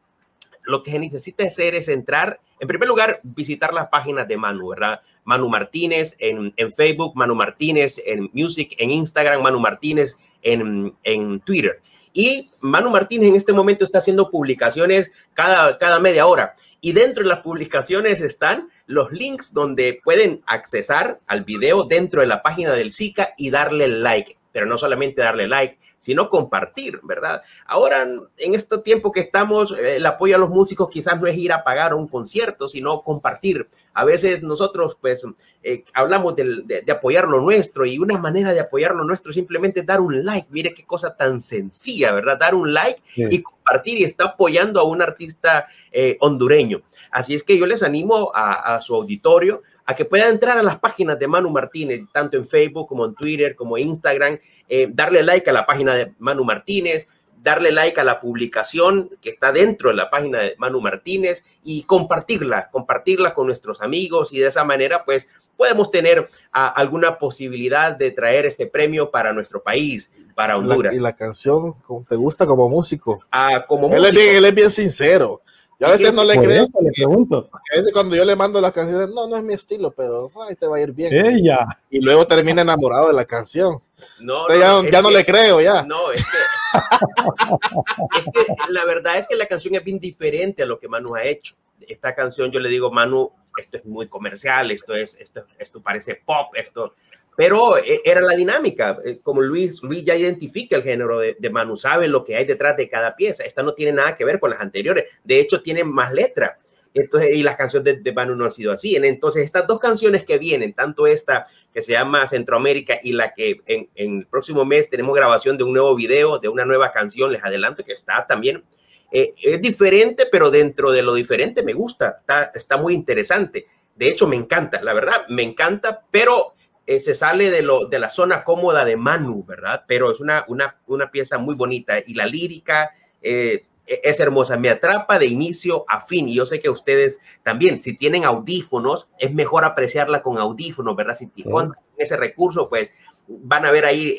Speaker 5: lo que necesita hacer es entrar, en primer lugar, visitar las páginas de Manu, ¿verdad? Manu Martínez en, en Facebook, Manu Martínez en Music, en Instagram, Manu Martínez en, en Twitter. Y Manu Martínez en este momento está haciendo publicaciones cada, cada media hora. Y dentro de las publicaciones están los links donde pueden accesar al video dentro de la página del SICA y darle like. Pero no solamente darle like, sino compartir, ¿verdad? Ahora, en este tiempo que estamos, eh, el apoyo a los músicos quizás no es ir a pagar un concierto, sino compartir. A veces nosotros, pues, eh, hablamos de, apoyar lo nuestro y una manera de apoyar lo nuestro es simplemente dar un like. Mire qué cosa tan sencilla, ¿verdad? Dar un like y compartir y está apoyando a un artista eh, hondureño. Así es que yo les animo a, a su auditorio a que puedan entrar a las páginas de Manu Martínez, tanto en Facebook como en Twitter, como Instagram, eh, darle like a la página de Manu Martínez, darle like a la publicación que está dentro de la página de Manu Martínez y compartirla, compartirla con nuestros amigos y de esa manera pues podemos tener alguna posibilidad de traer este premio para nuestro país, para Honduras.
Speaker 4: y la canción, ¿te gusta como músico?
Speaker 5: Ah, como
Speaker 4: él, Es bien, él es bien sincero. Yo a veces no le creo.
Speaker 2: Le pregunto.
Speaker 4: A veces cuando yo le mando las canciones, no, no es mi estilo, pero ay, te va a ir bien.
Speaker 2: Ella.
Speaker 4: Y luego termina enamorado de la canción. No, no ya, no le creo ya.
Speaker 5: No, es que, *laughs* es que la verdad es que la canción es bien diferente a lo que Manu ha hecho. Esta canción yo le digo, Manu, esto es muy comercial, esto es, esto, esto parece pop, esto pero eh, era la dinámica, eh, como Luis, Luis ya identifica el género de, Manu, sabe lo que hay detrás de cada pieza, esta no tiene nada que ver con las anteriores, de hecho tiene más letra, entonces, y las canciones de, Manu no han sido así, entonces estas dos canciones que vienen, tanto esta que se llama Centroamérica y la que en, el próximo mes tenemos grabación de un nuevo video, de una nueva canción, les adelanto que está también, eh, es diferente, pero dentro de lo diferente me gusta, está, está muy interesante. De hecho, me encanta, la verdad, me encanta, pero eh, se sale de, lo, de la zona cómoda de Manu, ¿verdad? Pero es una, una, una pieza muy bonita y la lírica eh, e, es hermosa, me atrapa de inicio a fin y yo sé que ustedes también, si tienen audífonos, es mejor apreciarla con audífonos, ¿verdad? Si tienen ese recurso, pues van a ver ahí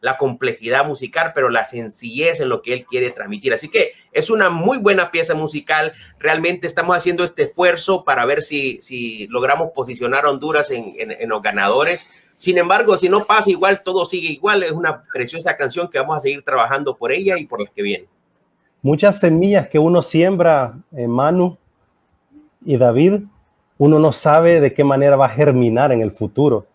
Speaker 5: la complejidad musical, pero la sencillez en lo que él quiere transmitir. Así que es una muy buena pieza musical. Realmente estamos haciendo este esfuerzo para ver si, si logramos posicionar a Honduras en, en, los ganadores. Sin embargo, si no pasa igual, todo sigue igual. Es una preciosa canción que vamos a seguir trabajando por ella y por las que vienen.
Speaker 2: Muchas semillas que uno siembra, en Manu y David, uno no sabe de qué manera va a germinar en el futuro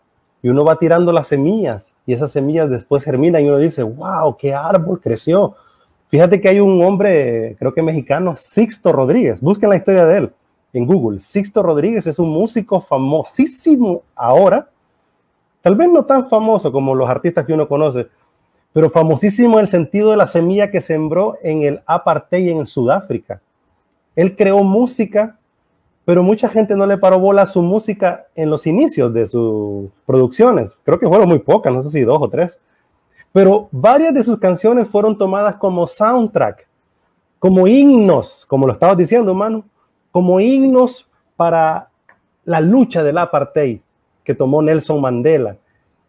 Speaker 2: y uno va tirando las semillas y esas semillas después germinan y uno dice, wow, qué árbol creció. Fíjate que hay un hombre, creo que mexicano, Sixto Rodríguez, busquen la historia de él en Google. Sixto Rodríguez es un músico famosísimo ahora, tal vez no tan famoso como los artistas que uno conoce, pero famosísimo en el sentido de la semilla que sembró en el apartheid en Sudáfrica. Él creó música pero mucha gente no le paró bola a su música en los inicios de sus producciones. Creo que fueron muy pocas, no sé si dos o tres. Pero varias de sus canciones fueron tomadas como soundtrack, como himnos, como lo estabas diciendo, mano, como himnos para la lucha del apartheid que tomó Nelson Mandela.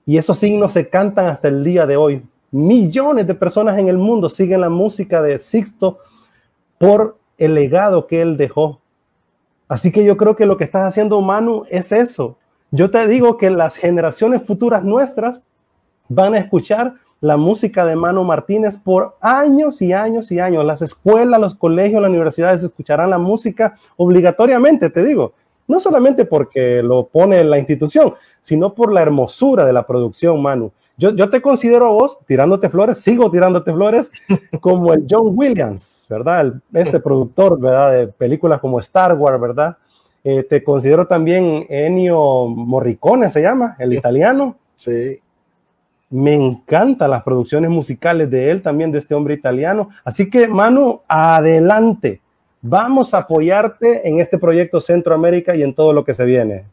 Speaker 2: Y esos himnos se cantan hasta el día de hoy. Millones de personas en el mundo siguen la música de Sixto por el legado que él dejó Así que yo creo que lo que estás haciendo, Manu, es eso. Yo te digo que las generaciones futuras nuestras van a escuchar la música de Manu Martínez por años y años y años. Las escuelas, los colegios, las universidades escucharán la música obligatoriamente, te digo. No solamente porque lo pone la institución, sino por la hermosura de la producción, Manu. Yo, te considero a vos, tirándote flores, sigo tirándote flores, *laughs* como el John Williams, ¿verdad? este productor, ¿verdad? De películas como Star Wars, ¿verdad? Eh, te considero también Ennio Morricone, se llama, el italiano.
Speaker 4: Sí.
Speaker 2: Me encantan las producciones musicales de él, también de este hombre italiano. Así que, Manu, adelante. Vamos a apoyarte en este proyecto Centroamérica y en todo lo que se viene.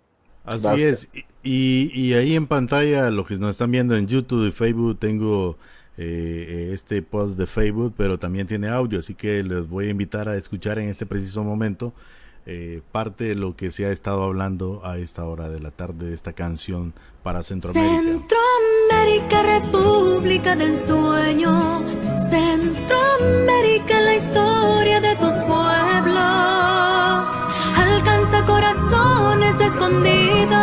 Speaker 3: Así es. Y, ahí en pantalla, lo que nos están viendo en YouTube y Facebook, tengo eh, este post de Facebook, pero también tiene audio, así que les voy a invitar a escuchar en este preciso momento eh, parte de lo que se ha estado hablando a esta hora de la tarde de esta canción para Centroamérica.
Speaker 6: Centroamérica, República del Sueño. Centroamérica, la historia de tus pueblos. Alcanza corazones escondidos,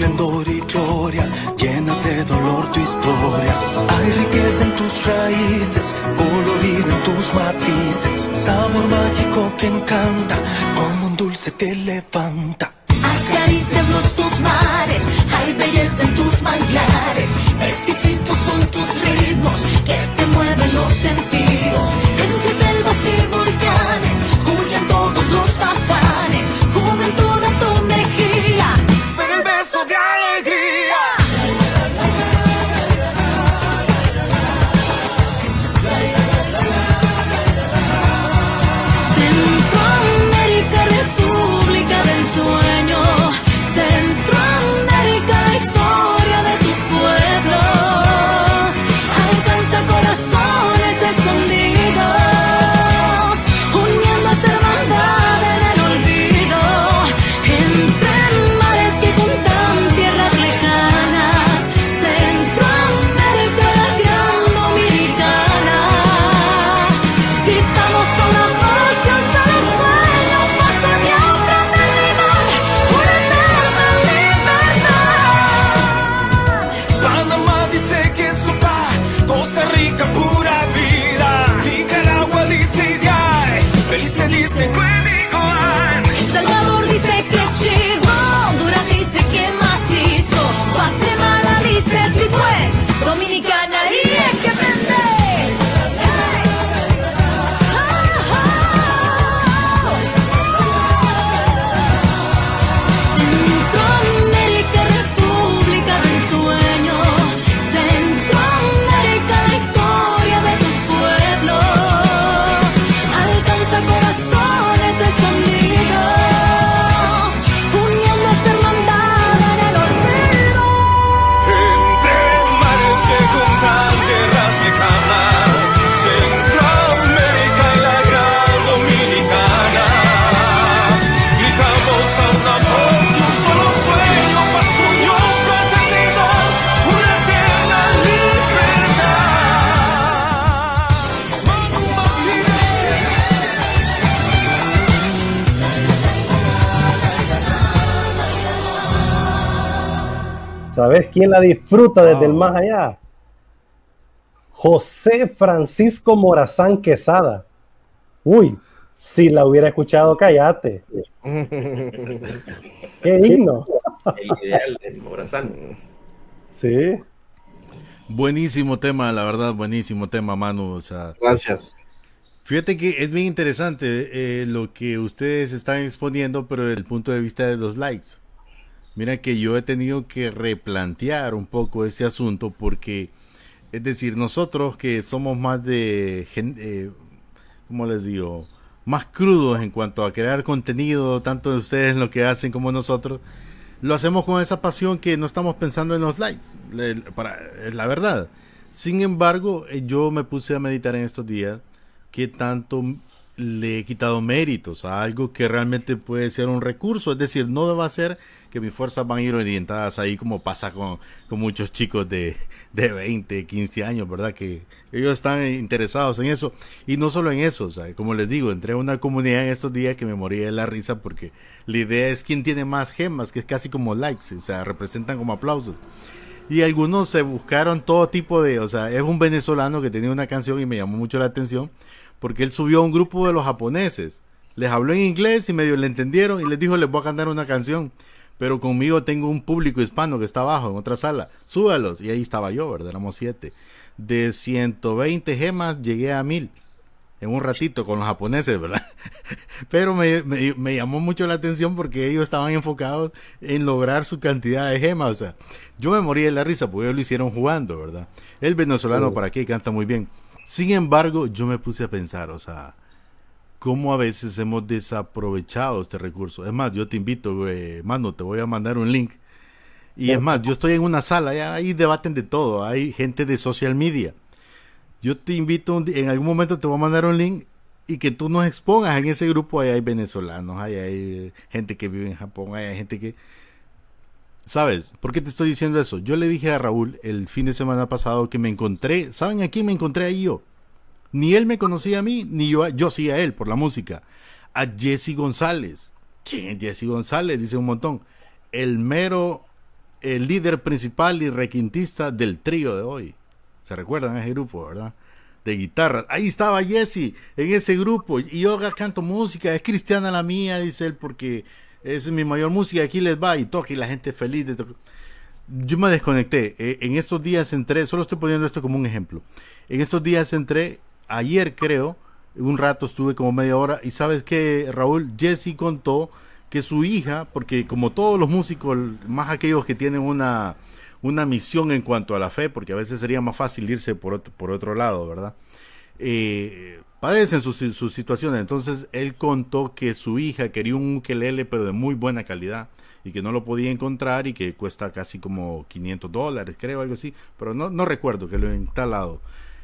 Speaker 7: esplendor y gloria, llenas de dolor tu historia. Hay riqueza en tus raíces, colorido en tus matices, sabor mágico que encanta, como un dulce que levanta.
Speaker 6: Acaricias los tus mares, hay belleza en tus manglares, exquisitos son tus ritmos que te mueven los sentidos.
Speaker 2: ¿Sabes quién la disfruta desde el más allá? José Francisco Morazán Quesada. Uy, si la hubiera escuchado, cállate. *laughs* Qué himno.
Speaker 5: El ideal de Morazán.
Speaker 2: Sí.
Speaker 3: Buenísimo tema, la verdad, buenísimo tema, Manu. O sea,
Speaker 4: Gracias.
Speaker 3: Fíjate que es bien interesante eh, lo que ustedes están exponiendo, pero desde el punto de vista de los likes. Mira que yo he tenido que replantear un poco este asunto porque, es decir, nosotros que somos más de, eh, ¿cómo les digo? Más crudos en cuanto a crear contenido, tanto ustedes lo que hacen como nosotros, lo hacemos con esa pasión que no estamos pensando en los likes, es la verdad. Sin embargo, eh, yo me puse a meditar en estos días que tanto le he quitado méritos a algo que realmente puede ser un recurso. Es decir, no va a ser que mis fuerzas van a ir orientadas ahí como pasa con, con muchos chicos de, de 20, 15 años, ¿verdad? Que ellos están interesados en eso. Y no solo en eso, sea, como les digo, entré a una comunidad en estos días que me moría de la risa porque la idea es quién tiene más gemas, que es casi como likes, o sea, representan como aplausos. Y algunos se buscaron todo tipo de, o sea, es un venezolano que tenía una canción y me llamó mucho la atención porque él subió a un grupo de los japoneses. Les habló en inglés y medio le entendieron y les dijo, les voy a cantar una canción. Pero conmigo tengo un público hispano que está abajo en otra sala. Súbalos. Y ahí estaba yo, ¿verdad? Éramos siete. De 120 gemas llegué a 1000 en un ratito con los japoneses, ¿verdad? *laughs* Pero me, me- me llamó mucho la atención porque ellos estaban enfocados en lograr su cantidad de gemas. O sea, yo me morí de la risa porque ellos lo hicieron jugando, ¿verdad? El venezolano
Speaker 2: Sí.
Speaker 3: para aquí canta muy bien. Sin embargo, yo me puse a pensar, o sea, cómo a veces hemos desaprovechado este recurso. Es más, yo te invito, eh, mano, te voy a mandar un link. Y es más, yo estoy en una sala, ya ahí debaten de todo, hay gente de social media. Yo te invito, un en algún momento te voy a mandar un link y que tú nos expongas en ese grupo. Ahí hay venezolanos, ahí hay gente que vive en Japón, ahí hay gente que... ¿Sabes? ¿Por qué te estoy diciendo eso? Yo le dije a Raúl el fin de semana pasado que me encontré, ¿saben a quién me encontré ahí yo? Ni él me conocía a mí, ni yo, a- yo sí a él por la música. A Jesse González. ¿Quién es Jesse González? Dice un montón. El mero, el líder principal y requintista del trío de hoy. ¿Se recuerdan ese grupo, verdad? De guitarras. Ahí estaba Jesse en ese grupo. Y yo canto música. Es cristiana la mía, dice él, porque es mi mayor música. Aquí les va y toca y la gente feliz de. Yo me desconecté. Eh, en estos días entré, solo estoy poniendo esto como un ejemplo. En estos días entré, ayer creo, un rato estuve como media hora. Y sabes que Raúl, Jesse contó que su hija, porque como todos los músicos, más aquellos que tienen una, una misión en cuanto a la fe, porque a veces sería más fácil irse por otro, por otro lado, ¿verdad? Eh, padecen sus, sus situaciones. Entonces él contó que su hija quería un ukelele, pero de muy buena calidad, y que no lo podía encontrar y que cuesta casi como 500 dólares, creo, algo así, pero no, no recuerdo que lo he instalado.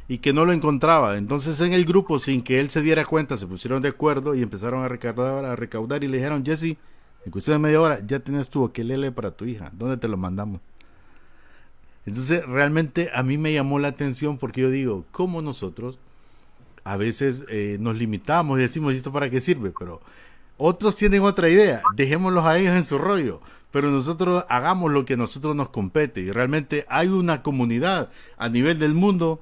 Speaker 3: Y que no lo encontraba. Entonces en el grupo, sin que él se diera cuenta, se pusieron de acuerdo y empezaron a recaudar, a recaudar y le dijeron, Jesse, en cuestión de media hora ya tienes tu ukelele para tu hija. ¿Dónde te lo mandamos? Entonces realmente a mí me llamó la atención porque yo digo, ¿cómo nosotros a veces eh, nos limitamos y decimos, ¿y esto para qué sirve? Pero otros tienen otra idea, dejémoslos a ellos en su rollo, pero nosotros hagamos lo que a nosotros nos compete. Y realmente hay una comunidad a nivel del mundo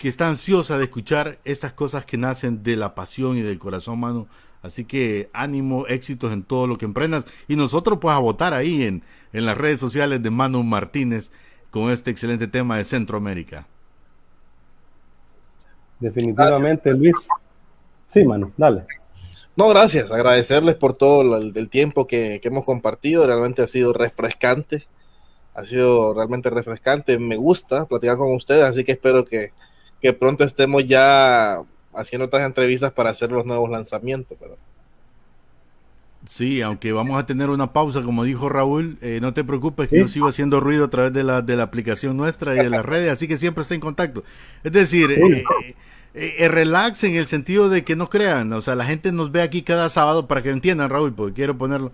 Speaker 3: que está ansiosa de escuchar estas cosas que nacen de la pasión y del corazón humano. Así que ánimo, éxitos en todo lo que emprendas. Y nosotros pues a votar ahí en, en las redes sociales de Manu Martínez con este excelente tema de Centroamérica.
Speaker 2: Definitivamente, Luis. Sí, mano, dale.
Speaker 4: No, gracias. Agradecerles por todo el tiempo que, que hemos compartido. Realmente ha sido refrescante. Ha sido realmente refrescante. Me gusta platicar con ustedes, así que espero que, que pronto estemos ya haciendo otras entrevistas para hacer los nuevos lanzamientos. ¿verdad?
Speaker 3: Sí, aunque vamos a tener una pausa, como dijo Raúl, eh, no te preocupes que yo sigo haciendo ruido a través de la, de la aplicación nuestra y de las redes, así que siempre está en contacto. Es decir,
Speaker 2: Sí.
Speaker 3: eh, eh, eh, relax en el sentido de que no crean, o sea, la gente nos ve aquí cada sábado, para que entiendan, Raúl, porque quiero ponerlo,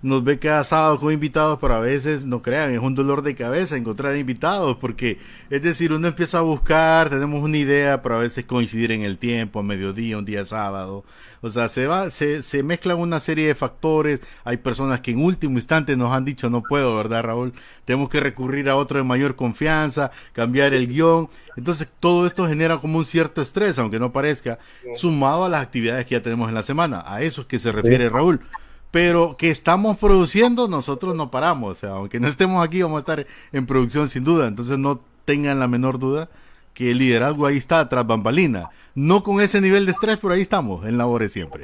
Speaker 3: nos ve cada sábado con invitados, pero a veces no crean, es un dolor de cabeza encontrar invitados, porque es decir, uno empieza a buscar, tenemos una idea, pero a veces coincidir en el tiempo, a mediodía, un día sábado, o sea, se va, se, se mezclan una serie de factores, hay personas que en último instante nos han dicho no puedo, ¿verdad, Raúl? Tenemos que recurrir a otro de mayor confianza, cambiar el guion, entonces todo esto genera como un cierto estrés, aunque no parezca, sumado a las actividades que ya tenemos en la semana, a eso es que se refiere Raúl pero que estamos produciendo, nosotros no paramos. O sea, aunque no estemos aquí, vamos a estar en producción sin duda. Entonces no tengan la menor duda que el liderazgo ahí está tras bambalina. No con ese nivel de estrés, pero ahí estamos, en labores siempre.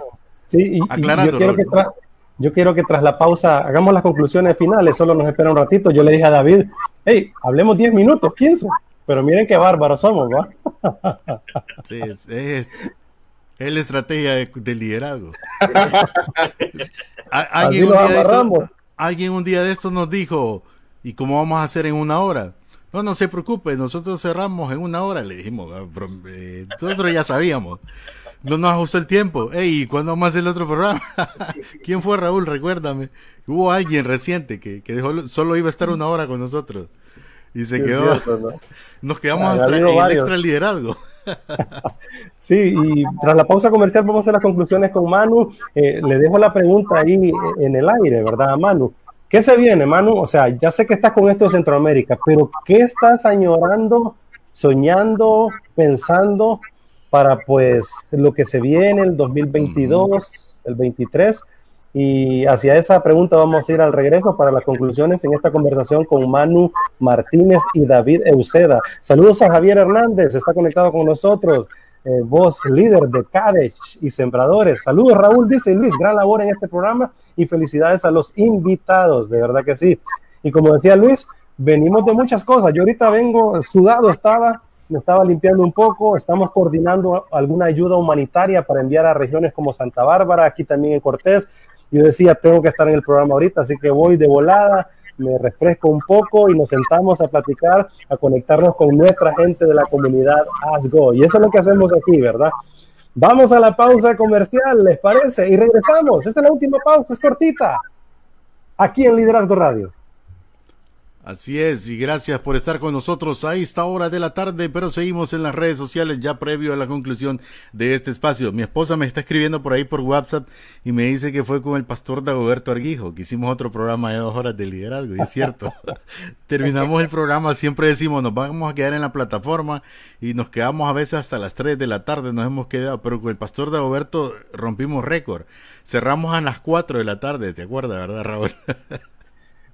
Speaker 2: Sí, y- y,
Speaker 3: Aclarando,
Speaker 2: yo, quiero que tra- yo quiero que tras la pausa hagamos las conclusiones finales, solo nos espera un ratito. Yo le dije a David, hey, hablemos 10 minutos, 15. Pero miren qué bárbaros somos, ¿va? *laughs*
Speaker 3: Sí, es, es- es la estrategia de, de liderazgo. *laughs* Alguien, un día
Speaker 2: amarramos.
Speaker 3: alguien un día de estos nos dijo, ¿y cómo vamos a hacer en una hora? No, no se preocupe, nosotros cerramos en una hora, le dijimos. "Ah, eh, nosotros ya sabíamos. No nos ajustó el tiempo. Ey, ¿y cuándo vamos a hacer el otro programa? *laughs* ¿Quién fue Raúl? Recuérdame. Hubo alguien reciente que, que dejó- solo iba a estar una hora con nosotros. Y se
Speaker 2: Sí,
Speaker 3: quedó.
Speaker 2: cierto, ¿no?
Speaker 3: Nos quedamos
Speaker 2: Ha
Speaker 3: hasta en el extra liderazgo. *laughs*
Speaker 2: Sí, y tras la pausa comercial vamos a hacer las conclusiones con Manu. Eh, le dejo la pregunta ahí en el aire, ¿verdad, Manu? ¿Qué se viene, Manu? O sea, ya sé que estás con esto de Centroamérica, pero ¿qué estás añorando, soñando, pensando para pues lo que se viene el 2022, el 23? Y hacia esa pregunta vamos a ir al regreso para las conclusiones en esta conversación con Manu Martínez y David Euseda. Saludos a Javier Hernández, está conectado con nosotros, eh, voz líder de Cadech y Sembradores. Saludos Raúl, dice Luis, gran labor en este programa y felicidades a los invitados, de verdad que sí. Y como decía Luis, venimos de muchas cosas. Yo ahorita vengo sudado, estaba me estaba limpiando un poco, estamos coordinando alguna ayuda humanitaria para enviar a regiones como Santa Bárbara, aquí también en Cortés. Yo decía, tengo que estar en el programa ahorita, así que voy de volada, me refresco un poco y nos sentamos a platicar, a conectarnos con nuestra gente de la comunidad ASGO. Y eso es lo que hacemos aquí, ¿verdad? Vamos a la pausa comercial, ¿les parece? Y regresamos. Esta es la última pausa, es cortita. Aquí en Liderazgo Radio.
Speaker 3: Así es, y gracias por estar con nosotros a esta hora de la tarde, pero seguimos en las redes sociales ya previo a la conclusión de este espacio. Mi esposa me está escribiendo por ahí por WhatsApp y me dice que fue con el pastor Dagoberto Arguijo, que hicimos otro programa de dos horas de liderazgo, y es cierto. *laughs* Terminamos el programa, siempre decimos, nos vamos a quedar en la plataforma y nos quedamos a veces hasta las 3 de la tarde, nos hemos quedado, pero con el pastor Dagoberto rompimos récord. Cerramos a las 4 de la tarde, ¿te acuerdas, verdad, Raúl? *laughs*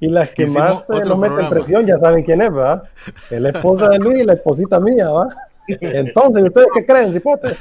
Speaker 2: Y las que más eh, nos meten presión ya saben quién es, ¿verdad? Es la esposa de Luis y la esposita mía, ¿va? Entonces, ¿ustedes qué creen, cipote?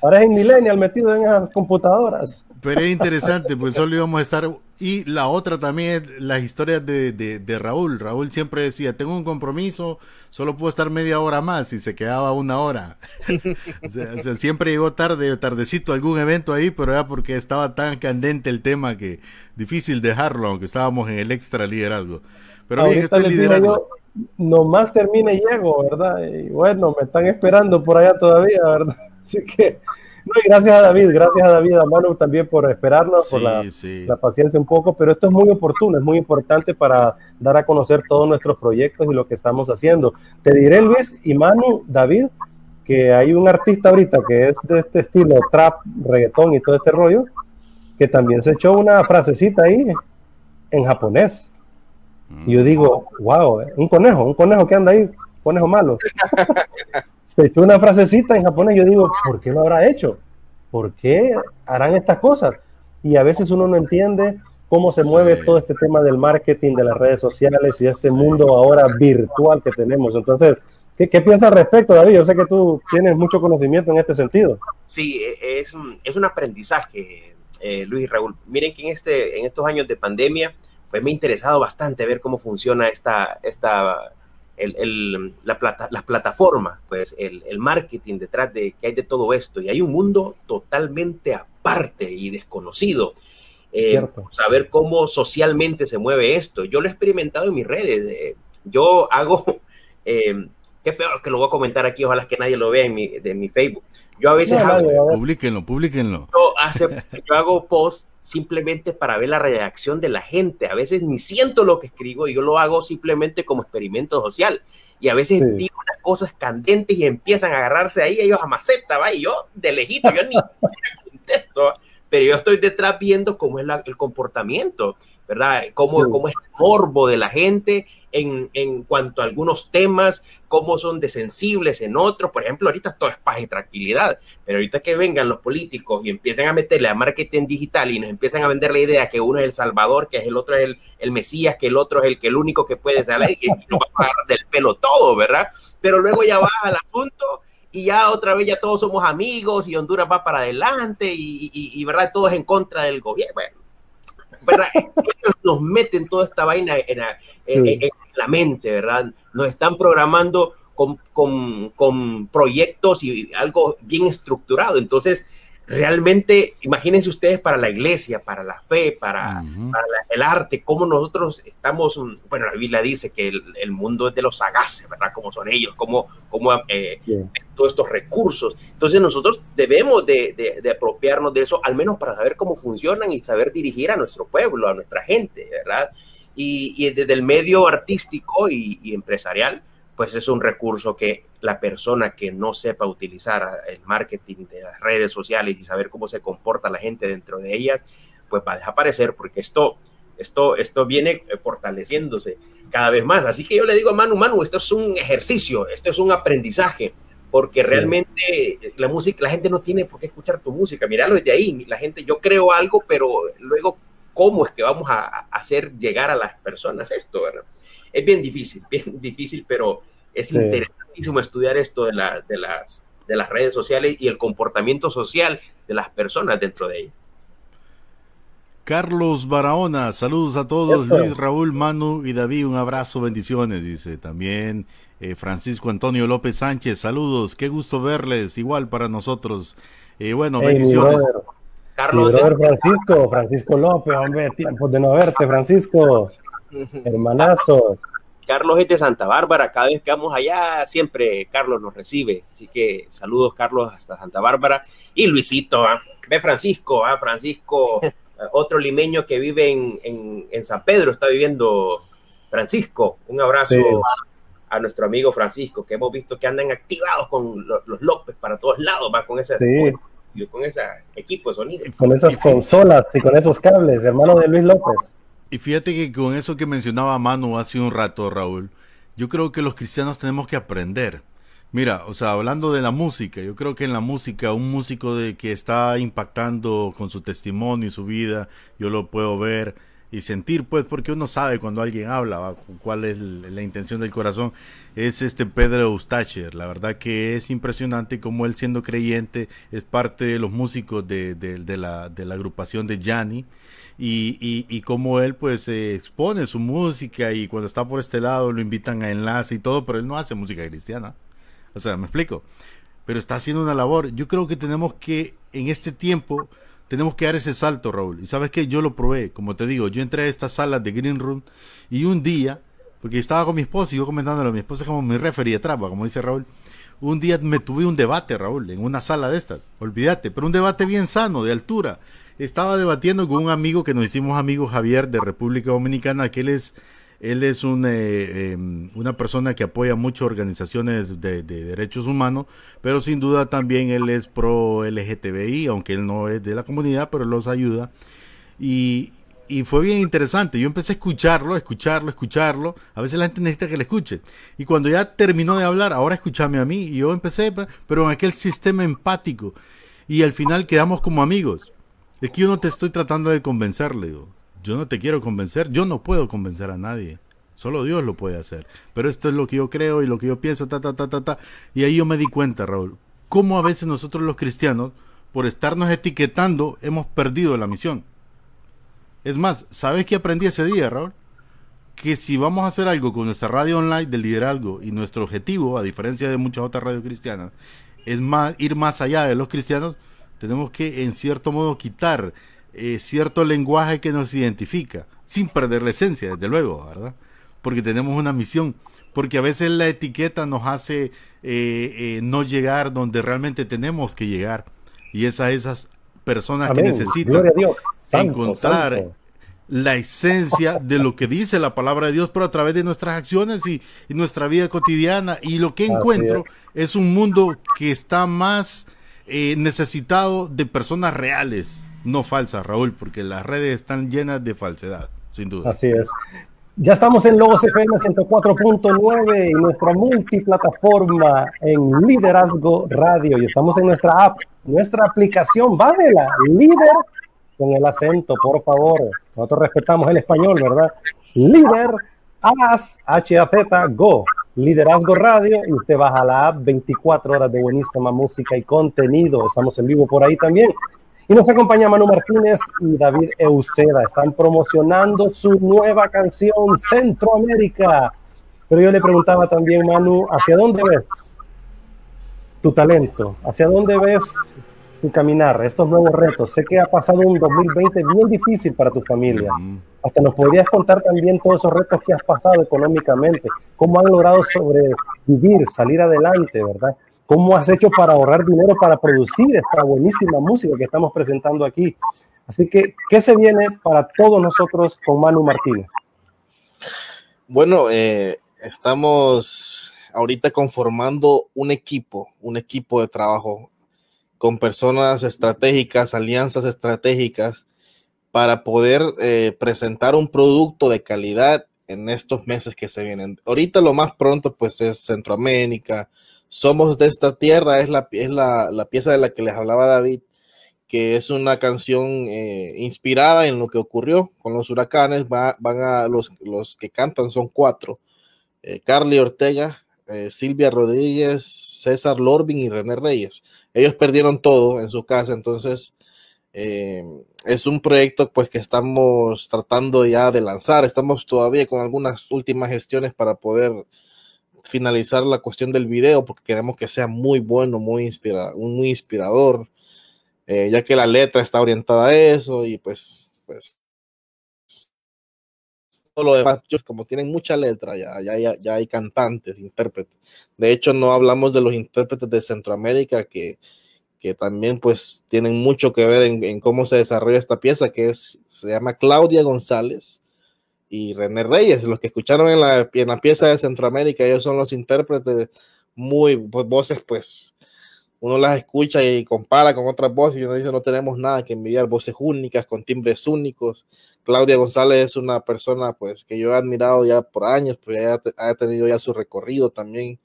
Speaker 2: Ahora es millennial metido en esas computadoras.
Speaker 3: Pero es interesante, pues solo íbamos a estar. Y la otra también es las historias de, de, Raúl. Raúl siempre decía: Tengo un compromiso, solo puedo estar media hora más y se quedaba una hora. *laughs* o, sea, siempre llegó tarde, tardecito a algún evento ahí, pero era porque estaba tan candente el tema que difícil dejarlo, aunque estábamos en el extra liderazgo. Pero bien, estoy liderando.
Speaker 2: Nomás termine y llego, ¿verdad? Y bueno, me están esperando por allá todavía, ¿verdad? *laughs* Así que no, gracias a David, gracias a David, a Manu también por esperarnos, por la, la, paciencia un poco, pero esto es muy oportuno, es muy importante para dar a conocer todos nuestros proyectos y lo que estamos haciendo. Te diré, Luis y Manu, David, que hay un artista ahorita que es de este estilo, trap, reggaetón y todo este rollo, que también se echó una frasecita ahí en japonés. Y yo digo, wow, un conejo, un conejo que anda ahí, conejo malo. *laughs* se echó una frasecita en japonés, yo digo, ¿por qué lo habrá hecho? ¿Por qué harán estas cosas? Y a veces uno no entiende cómo se mueve todo este tema del marketing, de las redes sociales y de este mundo ahora virtual que tenemos. Entonces, ¿qué, qué piensas al respecto, David? Yo sé que tú tienes mucho conocimiento en este sentido.
Speaker 5: Sí, e, es un, es un aprendizaje, eh, Luis y Raúl. Miren que en, este, en estos años de pandemia, pues me ha interesado bastante ver cómo funciona esta, esta el, la plata, las plataformas, pues el, el, marketing detrás de que hay de todo esto. Y hay un mundo totalmente aparte y desconocido. Eh, saber cómo socialmente se mueve esto. Yo lo he experimentado en mis redes. Eh, yo hago, *laughs* eh, qué feo que lo voy a comentar aquí, ojalá que nadie lo vea en mi, de mi Facebook. Yo a veces hago.
Speaker 3: Publíquenlo, publíquenlo.
Speaker 5: Yo, yo hago post simplemente para ver la reacción de la gente. A veces ni siento lo que escribo y yo lo hago simplemente como experimento social. Y a veces digo unas cosas candentes y empiezan a agarrarse ahí ellos a maceta, ¿va? Y yo de lejito, yo ni contesto, pero yo estoy detrás viendo cómo es el comportamiento. ¿verdad? Cómo, cómo es el morbo de la gente en, en, cuanto a algunos temas, cómo son de sensibles en otros. Por ejemplo, ahorita todo es paz y tranquilidad, pero ahorita que vengan los políticos y empiecen a meterle a marketing digital y nos empiezan a vender la idea que uno es el Salvador, que es el otro es el, el Mesías, que el otro es el que el único que puede salir y nos va a agarrar del pelo todo, ¿verdad? Pero luego ya va al asunto y ya otra vez ya todos somos amigos y Honduras va para adelante y, y, y verdad, todos en contra del gobierno. ¿Verdad? Ellos nos meten toda esta vaina en la, en, la mente, ¿verdad? Nos están programando con, con, con, proyectos y algo bien estructurado. Entonces, realmente, imagínense ustedes para la iglesia, para la fe, para, para el arte, cómo nosotros estamos, bueno, la Biblia dice que el, el mundo es de los sagaces, ¿verdad? Como son ellos, como, como eh, todos estos recursos. Entonces nosotros debemos de, de, de, apropiarnos de eso, al menos para saber cómo funcionan y saber dirigir a nuestro pueblo, a nuestra gente, ¿verdad? Y, y desde el medio artístico y, y empresarial, pues es un recurso que la persona que no sepa utilizar el marketing de las redes sociales y saber cómo se comporta la gente dentro de ellas, pues va a desaparecer porque esto, esto, esto viene fortaleciéndose cada vez más. Así que yo le digo a Manu, Manu, esto es un ejercicio, esto es un aprendizaje, porque realmente la música, la gente no tiene por qué escuchar tu música. Míralo desde ahí, la gente, yo creo algo, pero luego, ¿cómo es que vamos a hacer llegar a las personas esto, verdad? es bien difícil, *laughs* bien difícil, pero es sí. interesantísimo estudiar esto de, la, de, las, de las redes sociales y el comportamiento social de las personas dentro de ellas.
Speaker 3: Carlos Barahona, saludos a todos, Eso. Luis, Raúl, Manu y David, un abrazo, bendiciones, dice también Eh, Francisco Antonio López Sánchez, saludos, qué gusto verles, igual para nosotros. Eh, bueno,
Speaker 2: Hey,
Speaker 3: bendiciones.
Speaker 2: brother,
Speaker 5: Carlos,
Speaker 2: brother Francisco, Francisco López, hombre, tiempo de no verte, Francisco, hermanazo.
Speaker 5: Carlos es de Santa Bárbara, cada vez que vamos allá, siempre Carlos nos recibe. Así que saludos, Carlos, hasta Santa Bárbara. Y Luisito, ¿ah? ve Francisco, ¿ah? Francisco, eh, *laughs* otro limeño que vive en, en- en San Pedro, está viviendo Francisco. Un abrazo
Speaker 2: Sí.
Speaker 5: a nuestro amigo Francisco, que hemos visto que andan activados con lo- los López para todos lados, va con ese,
Speaker 2: Sí.
Speaker 5: con ese equipo de sonido.
Speaker 2: Con esas consolas y con esos cables, hermano de Luis López.
Speaker 3: Y fíjate que con eso que mencionaba Manu hace un rato, Raúl, yo creo que los cristianos tenemos que aprender. Mira, o sea, hablando de la música, yo creo que en la música, un músico de que está impactando con su testimonio y su vida, yo lo puedo ver y sentir, pues, porque uno sabe cuando alguien habla, cuál es la intención del corazón, es este Pedro Eustacher. La verdad que es impresionante como él siendo creyente es parte de los músicos de, de- la, de la agrupación de Yanni y, y, y cómo él pues eh, expone su música y cuando está por este lado lo invitan a enlace y todo, pero él no hace música cristiana. O sea, me explico. Pero está haciendo una labor. Yo creo que tenemos que, en este tiempo, tenemos que dar ese salto, Raúl. Y sabes que yo lo probé, como te digo, yo entré a estas salas de Green Room y un día, porque estaba con mi esposa y yo comentándolo a mi esposa como mi referee atrás, va, como dice Raúl. Un día me tuve un debate, Raúl, en una sala de estas. Olvídate, pero un debate bien sano, de altura. Estaba debatiendo con un amigo que nos hicimos amigos, Javier, de República Dominicana, que él es él es un, eh, eh, una persona que apoya mucho organizaciones de, de derechos humanos, pero sin duda también él es pro LGTBI, aunque él no es de la comunidad, pero los ayuda. Y, fue bien interesante. Yo empecé a escucharlo, escucharlo, escucharlo. A veces la gente necesita que le escuche. Y cuando ya terminó de hablar, ahora escúchame a mí. Y yo empecé, pero en aquel sistema empático. Y al final quedamos como amigos. Es que yo no te estoy tratando de convencer, le digo. Yo no te quiero convencer. Yo no puedo convencer a nadie. Solo Dios lo puede hacer. Pero esto es lo que yo creo y lo que yo pienso, ta, ta, ta, ta, ta. Y ahí yo me di cuenta, Raúl, cómo a veces nosotros los cristianos, por estarnos etiquetando, hemos perdido la misión. Es más, ¿sabes qué aprendí ese día, Raúl? Que si vamos a hacer algo con nuestra radio online del liderazgo y nuestro objetivo, a diferencia de muchas otras radios cristianas, es más, ir más allá de los cristianos, tenemos que en cierto modo quitar eh, cierto lenguaje que nos identifica, sin perder la esencia, desde luego, ¿verdad? Porque tenemos una misión, porque a veces la etiqueta nos hace eh, eh, no llegar donde realmente tenemos que llegar, y es a esas personas que necesitan
Speaker 2: Dios. Santo,
Speaker 3: encontrar
Speaker 2: santo.
Speaker 3: la esencia de lo que dice la palabra de Dios, pero a través de nuestras acciones y, y nuestra vida cotidiana. Y lo que
Speaker 2: Así
Speaker 3: encuentro es un mundo que está más eh, necesitado de personas reales, no falsas, Raúl, porque las redes están llenas de falsedad, sin duda.
Speaker 2: Así es. Ya estamos en Logos FM 104.9 y nuestra multiplataforma en Liderazgo Radio. Y estamos en nuestra app, nuestra aplicación. Bájela, líder con el acento, por favor. Nosotros respetamos el español, ¿verdad? Líder, AS, H-A-Z, Go. Liderazgo Radio y usted baja la app 24 horas de buenísima música y contenido. Estamos en vivo por ahí también. Y nos acompaña Manu Martínez y David Euseda. Están promocionando su nueva canción Centroamérica. Pero yo le preguntaba también, Manu, ¿hacia dónde ves tu talento? ¿Hacia dónde ves tu caminar? Estos nuevos retos. Sé que ha pasado un 2020 bien difícil para tu familia. Hasta nos podrías contar también todos esos retos que has pasado económicamente. ¿Cómo han logrado sobrevivir, salir adelante, verdad? ¿Cómo has hecho para ahorrar dinero para producir esta buenísima música que estamos presentando aquí? Así que, ¿qué se viene para todos nosotros con Manu Martínez?
Speaker 4: Bueno, eh, estamos ahorita conformando un equipo, un equipo de trabajo con personas estratégicas, alianzas estratégicas para poder eh, presentar un producto de calidad en estos meses que se vienen. Ahorita lo más pronto pues es Centroamérica, Somos de esta tierra, es la, es la, la pieza de la que les hablaba David, que es una canción eh, inspirada en lo que ocurrió con los huracanes. Va, van a los, los que cantan son cuatro: eh, Carly Ortega, eh, Silvia Rodríguez, César Lorbin y René Reyes. Ellos perdieron todo en su casa, entonces eh, es un proyecto pues que estamos tratando ya de lanzar. Estamos todavía con algunas últimas gestiones para poder finalizar la cuestión del video porque queremos que sea muy bueno, muy, inspira muy inspirador, eh, ya que la letra está orientada a eso y pues, pues todo lo demás, ellos como tienen mucha letra, ya, ya, ya, hay cantantes, intérpretes. De hecho, no hablamos de los intérpretes de Centroamérica que, que también pues tienen mucho que ver en, en, cómo se desarrolla esta pieza, que es, se llama Claudia González y René Reyes. Los que escucharon en la, en la pieza de Centroamérica, ellos son los intérpretes muy, pues, voces pues uno las escucha y compara con otras voces y uno dice no tenemos nada que envidiar, voces únicas, con timbres únicos. Claudia González es una persona pues que yo he admirado ya por años, pues ya ha tenido ya su recorrido también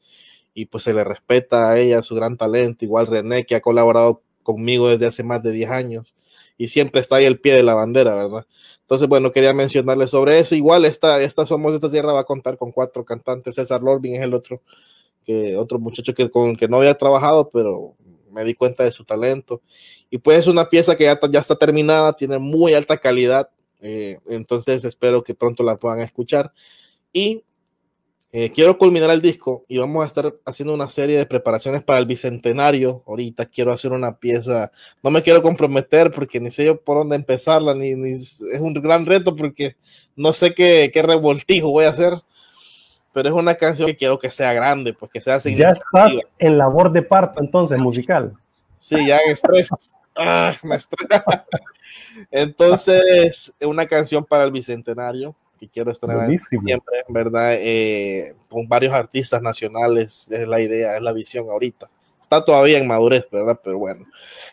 Speaker 4: y pues se le respeta a ella su gran talento, igual René que ha colaborado conmigo desde hace más de 10 años y siempre está ahí el pie de la bandera, ¿verdad? Entonces, bueno, quería mencionarles sobre eso. Igual esta, esta Somos de esta Tierra va a contar con cuatro cantantes. César Lorbin es el otro que otro muchacho que con que no había trabajado, pero me di cuenta de su talento. Y pues es una pieza que ya, ya está terminada, tiene muy alta calidad, eh, entonces espero que pronto la puedan escuchar. Y eh, quiero culminar el disco y vamos a estar haciendo una serie de preparaciones para el bicentenario. Ahorita quiero hacer una pieza, no me quiero comprometer porque ni sé yo por dónde empezarla, ni, ni es un gran reto porque no sé qué, qué revoltijo voy a hacer pero es una canción que quiero que sea grande, pues que sea
Speaker 2: Ya estás en labor de parto, entonces, musical.
Speaker 4: Sí, ya en estrés. *laughs* ah, me estresa. Entonces, una canción para el bicentenario que quiero estrenar siempre, ¿verdad? Eh, con varios artistas nacionales, es la idea, es la visión ahorita. Está todavía en madurez, ¿verdad? Pero bueno.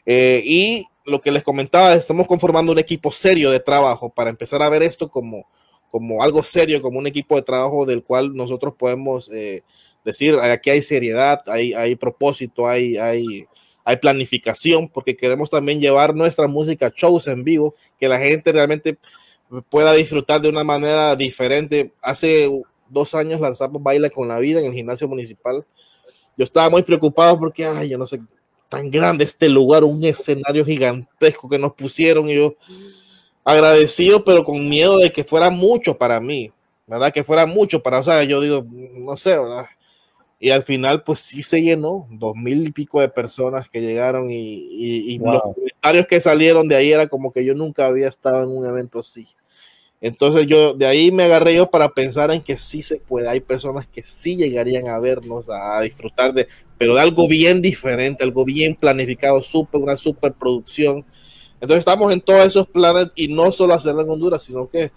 Speaker 4: Eh, y lo que les comentaba, estamos conformando un equipo serio de trabajo para empezar a ver esto como como algo serio, como un equipo de trabajo del cual nosotros podemos eh, decir, aquí hay seriedad, hay, hay propósito, hay, hay, hay planificación, porque queremos también llevar nuestra música shows en vivo, que la gente realmente pueda disfrutar de una manera diferente. Hace dos años lanzamos Baila con la Vida en el gimnasio municipal. Yo estaba muy preocupado porque, ay, yo no sé, tan grande este lugar, un escenario gigantesco que nos pusieron y yo agradecido, pero con miedo de que fuera mucho para mí, ¿verdad? Que fuera mucho para, o sea, yo digo, no sé, ¿verdad? Y al final, pues sí se llenó, dos mil y pico de personas que llegaron y, los comentarios que salieron de ahí era como que yo nunca había estado en un evento así. Entonces yo de ahí me agarré yo para pensar en que sí se puede. Hay personas que sí llegarían a vernos, a, disfrutar de, pero de algo bien diferente, algo bien planificado, super, una super producción entonces estamos en todos esos planes y no solo hacerlo en Honduras, sino que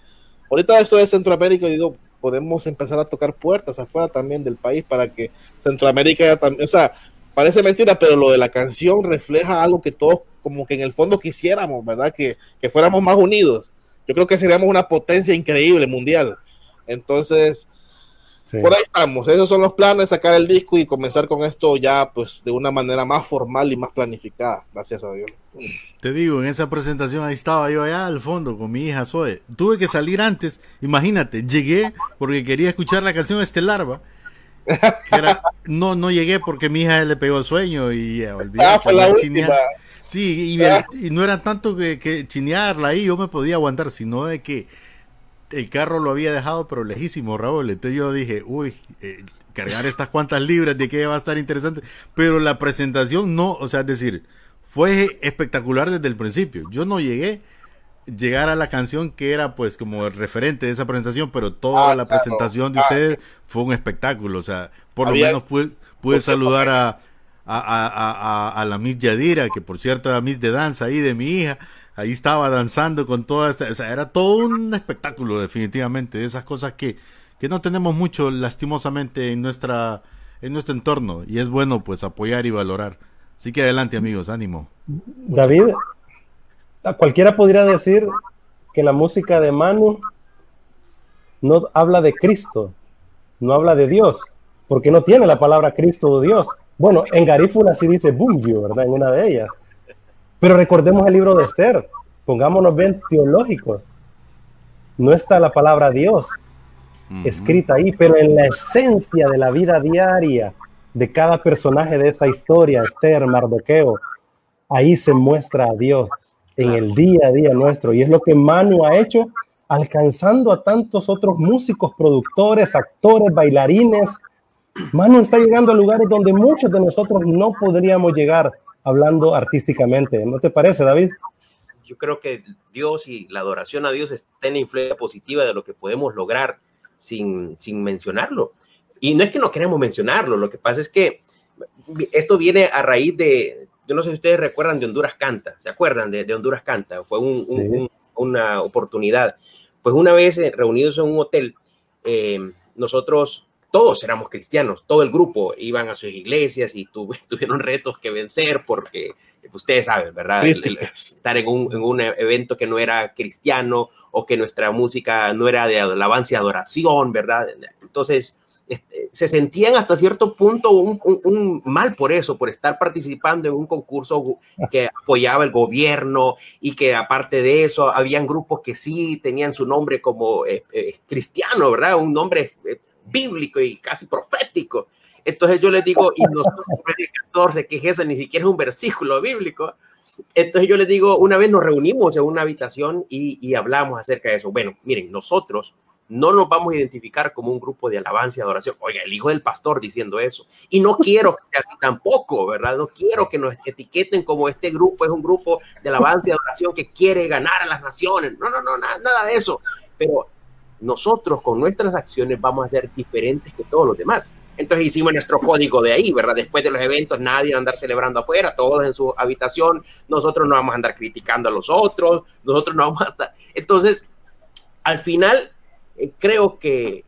Speaker 4: ahorita esto de Centroamérica, digo, podemos empezar a tocar puertas afuera también del país para que Centroamérica también, o sea, parece mentira, pero lo de la canción refleja algo que todos como que en el fondo quisiéramos, ¿verdad? Que, que fuéramos más unidos. Yo creo que seríamos una potencia increíble mundial. Entonces, por ahí estamos, esos son los planes, sacar el disco y comenzar con esto ya pues de una manera más formal y más planificada, gracias a Dios.
Speaker 3: Te digo, en esa presentación ahí estaba yo allá al fondo con mi hija Zoe. Tuve que salir antes, imagínate, llegué porque quería escuchar la canción Estelarva. no, no llegué porque mi hija le pegó el sueño y eh,
Speaker 4: ah, fue la última.
Speaker 3: Sí, y, no era tanto que, que chinearla ahí, yo me podía aguantar, sino de que el carro lo había dejado, pero lejísimo, Raúl. Entonces yo dije, uy, eh, cargar estas cuantas libras de que va a estar interesante. Pero la presentación no, o sea, es decir, fue espectacular desde el principio. Yo no llegué llegar a la canción que era pues como el referente de esa presentación, pero toda ah, la presentación de ah, ustedes fue un espectáculo. O sea, por lo menos pude, pude saludar a, a, a, a, la Miss Yadira, que por cierto era Miss de danza ahí de mi hija ahí estaba danzando con toda esta, era todo un espectáculo definitivamente, de esas cosas que, que no tenemos mucho lastimosamente en nuestra en nuestro entorno y es bueno pues apoyar y valorar. Así que adelante amigos, ánimo.
Speaker 2: David, cualquiera podría decir que la música de Manu no habla de Cristo, no habla de Dios, porque no tiene la palabra Cristo o Dios. Bueno, en Garífuna sí dice Bungio, ¿verdad? En una de ellas. Pero recordemos el libro de Esther, pongámonos bien teológicos. No está la palabra Dios escrita ahí, pero en la esencia de la vida diaria de cada personaje de esa historia, Esther, Mardoqueo, ahí se muestra a Dios en el día a día nuestro. Y es lo que Manu ha hecho, alcanzando a tantos otros músicos, productores, actores, bailarines, Manu está llegando a lugares donde muchos de nosotros no podríamos llegar hablando artísticamente. ¿No te parece, David?
Speaker 5: Yo creo que Dios y la adoración a Dios está en influencia positiva de lo que podemos lograr sin, sin mencionarlo. Y no es que no queremos mencionarlo, lo que pasa es que esto viene a raíz de, yo no sé si ustedes recuerdan de Honduras Canta, ¿se acuerdan de, de Honduras Canta? Fue un, un,
Speaker 2: Sí.
Speaker 5: un, una oportunidad. Pues una vez eh, reunidos en un hotel, eh, nosotros todos éramos cristianos, todo el grupo iban a sus iglesias y tu, *laughs* tuvieron retos que vencer porque ustedes saben, ¿verdad? El- estar en un, en un evento que no era cristiano o que nuestra música no era de alabanza y adoración, ¿verdad? Entonces, este, se sentían hasta cierto punto un, un- un mal por eso, por estar participando en un concurso que apoyaba el gobierno y que aparte de eso, habían grupos que sí tenían su nombre como eh, eh, cristiano, ¿verdad? Un nombre eh, bíblico y casi profético. Entonces yo les digo, y nosotros, 14, que es eso, ni siquiera es un versículo bíblico. Entonces yo les digo, una vez nos reunimos en una habitación y, y hablamos acerca de eso. Bueno, miren, nosotros no nos vamos a identificar como un grupo de alabanza y adoración. Oiga, el hijo del pastor diciendo eso. Y no quiero que sea así tampoco, ¿verdad? No quiero que nos etiqueten como este grupo es un grupo de alabanza y adoración que quiere ganar a las naciones. No, no, no, nada, nada de eso. Pero nosotros con nuestras acciones vamos a ser diferentes que todos los demás. Entonces hicimos nuestro código de ahí, ¿verdad? Después de los eventos, nadie va a andar celebrando afuera, todos en su habitación. Nosotros no vamos a andar criticando a los otros, nosotros no vamos a estar. Entonces, al final, eh, creo que,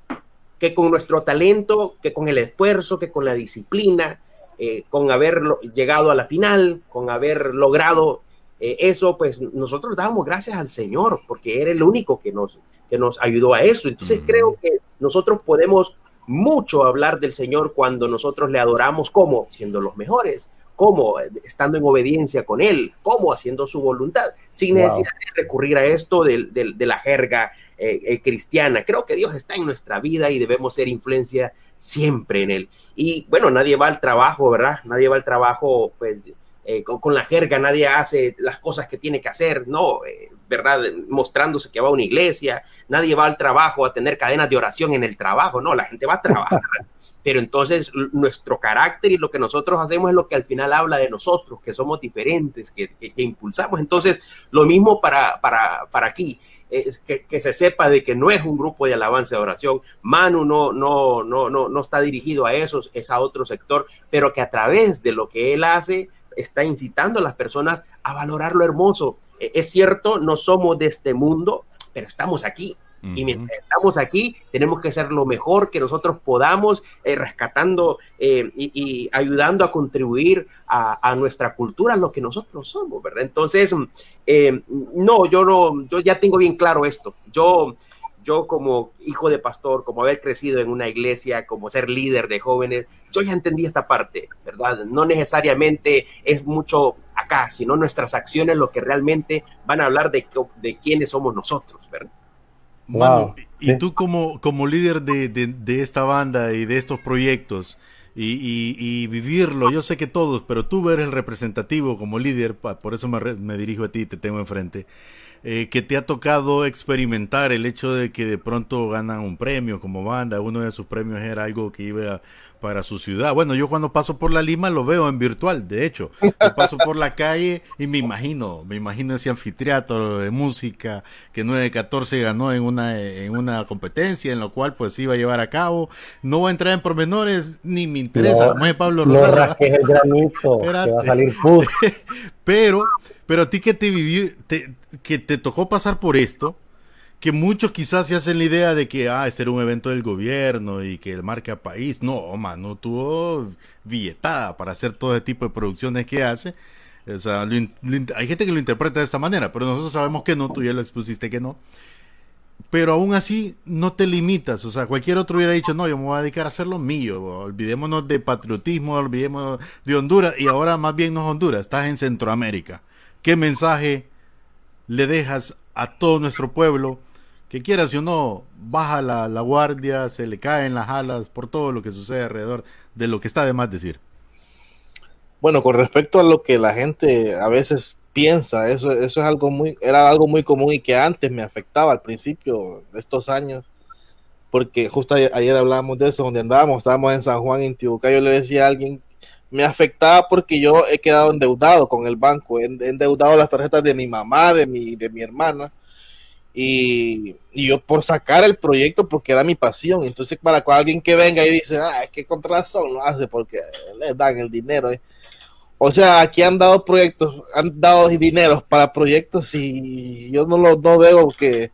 Speaker 5: que con nuestro talento, que con el esfuerzo, que con la disciplina, eh, con haber llegado a la final, con haber logrado eh, eso, pues nosotros damos gracias al Señor, porque era el único que nos, que nos ayudó a eso. Entonces creo que nosotros podemos mucho hablar del Señor cuando nosotros le adoramos como siendo los mejores, como eh, estando en obediencia con Él, como haciendo su voluntad, sin
Speaker 2: Wow.
Speaker 5: necesidad de recurrir a esto del- del- de la jerga eh, eh, cristiana. Creo que Dios está en nuestra vida y debemos ser influencia siempre en Él. Y bueno, nadie va al trabajo, ¿verdad? Nadie va al trabajo, pues, eh, con, con la jerga, nadie hace las cosas que tiene que hacer, no, ¿verdad? Mostrándose que va a una iglesia, nadie va al trabajo a tener cadenas de oración en el trabajo, no, la gente va a trabajar. *laughs* Pero entonces nuestro carácter y lo que nosotros hacemos es lo que al final habla de nosotros, que somos diferentes, que, que- que impulsamos. Entonces, lo mismo para, para, para aquí, es que, que se sepa de que no es un grupo de alabanza de oración. Manu no, no, no, no, no está dirigido a eso, es a otro sector, pero que a través de lo que él hace, está incitando a las personas a valorar lo hermoso. Eh, Es cierto, no somos de este mundo, pero estamos aquí. Y mientras estamos aquí, tenemos que hacer lo mejor que nosotros podamos, eh, rescatando eh, y, y ayudando a contribuir a, a nuestra cultura, lo que nosotros somos, ¿verdad? Entonces, eh, no, yo no, yo ya tengo bien claro esto. Yo, yo como hijo de pastor, como haber crecido en una iglesia, como ser líder de jóvenes, yo ya entendí esta parte, ¿verdad? No necesariamente es mucho acá, sino nuestras acciones lo que realmente van a hablar de, de quiénes somos nosotros, ¿verdad?
Speaker 3: Manu,
Speaker 2: Wow,
Speaker 3: y
Speaker 2: sí.
Speaker 3: tú como, como líder de, de- de esta banda y de estos proyectos y, y- y vivirlo, yo sé que todos, pero tú eres el representativo como líder, por eso me, re- me dirijo a ti y te tengo enfrente, eh, que te ha tocado experimentar el hecho de que de pronto ganan un premio como banda, uno de sus premios era algo que iba para su ciudad. Bueno, yo cuando paso por la Lima lo veo en virtual, de hecho. Yo paso por la calle y me imagino, me imagino ese anfiteatro de música que 9 de 14 ganó en una, en una competencia en la cual pues iba a llevar a cabo. No voy a entrar en pormenores, ni me interesa.
Speaker 2: No,
Speaker 3: como es Pablo
Speaker 2: No
Speaker 3: Rosario.
Speaker 2: rasques el granito, que va a salir. *laughs*
Speaker 3: Pero, pero a ti que te vivió, te- que te tocó pasar por esto, que muchos quizás se hacen la idea de que, ah, este era un evento del gobierno y que marca país. No, mano, tuvo billetada para hacer todo ese tipo de producciones que hace. O sea, hay gente que lo interpreta de esta manera, pero nosotros sabemos que no, tú ya lo expusiste que no. Pero aún así no te limitas, o sea, cualquier otro hubiera dicho, no, yo me voy a dedicar a hacer lo mío, olvidémonos de patriotismo, olvidémonos de Honduras, y ahora más bien no es Honduras, estás en Centroamérica. ¿Qué mensaje le dejas a todo nuestro pueblo? Que quieras o no, baja la, la guardia, se le caen las alas por todo lo que sucede alrededor de lo que está de más decir.
Speaker 4: Bueno, con respecto a lo que la gente a veces piensa, eso, eso es algo muy, era algo muy común y que antes me afectaba al principio de estos años. porque justo ayer, ayer hablábamos de eso, donde andábamos, estábamos en San Juan, en Tibuca, yo le decía a alguien, me afectaba porque yo he quedado endeudado con el banco, he endeudado las tarjetas de mi mamá, de mi, de mi hermana, y, y yo por sacar el proyecto porque era mi pasión, entonces para alguien que venga y dice, ah, es que con razón lo hace porque le dan el dinero. eh". O sea, aquí han dado proyectos, han dado dineros para proyectos y yo no lo no veo que,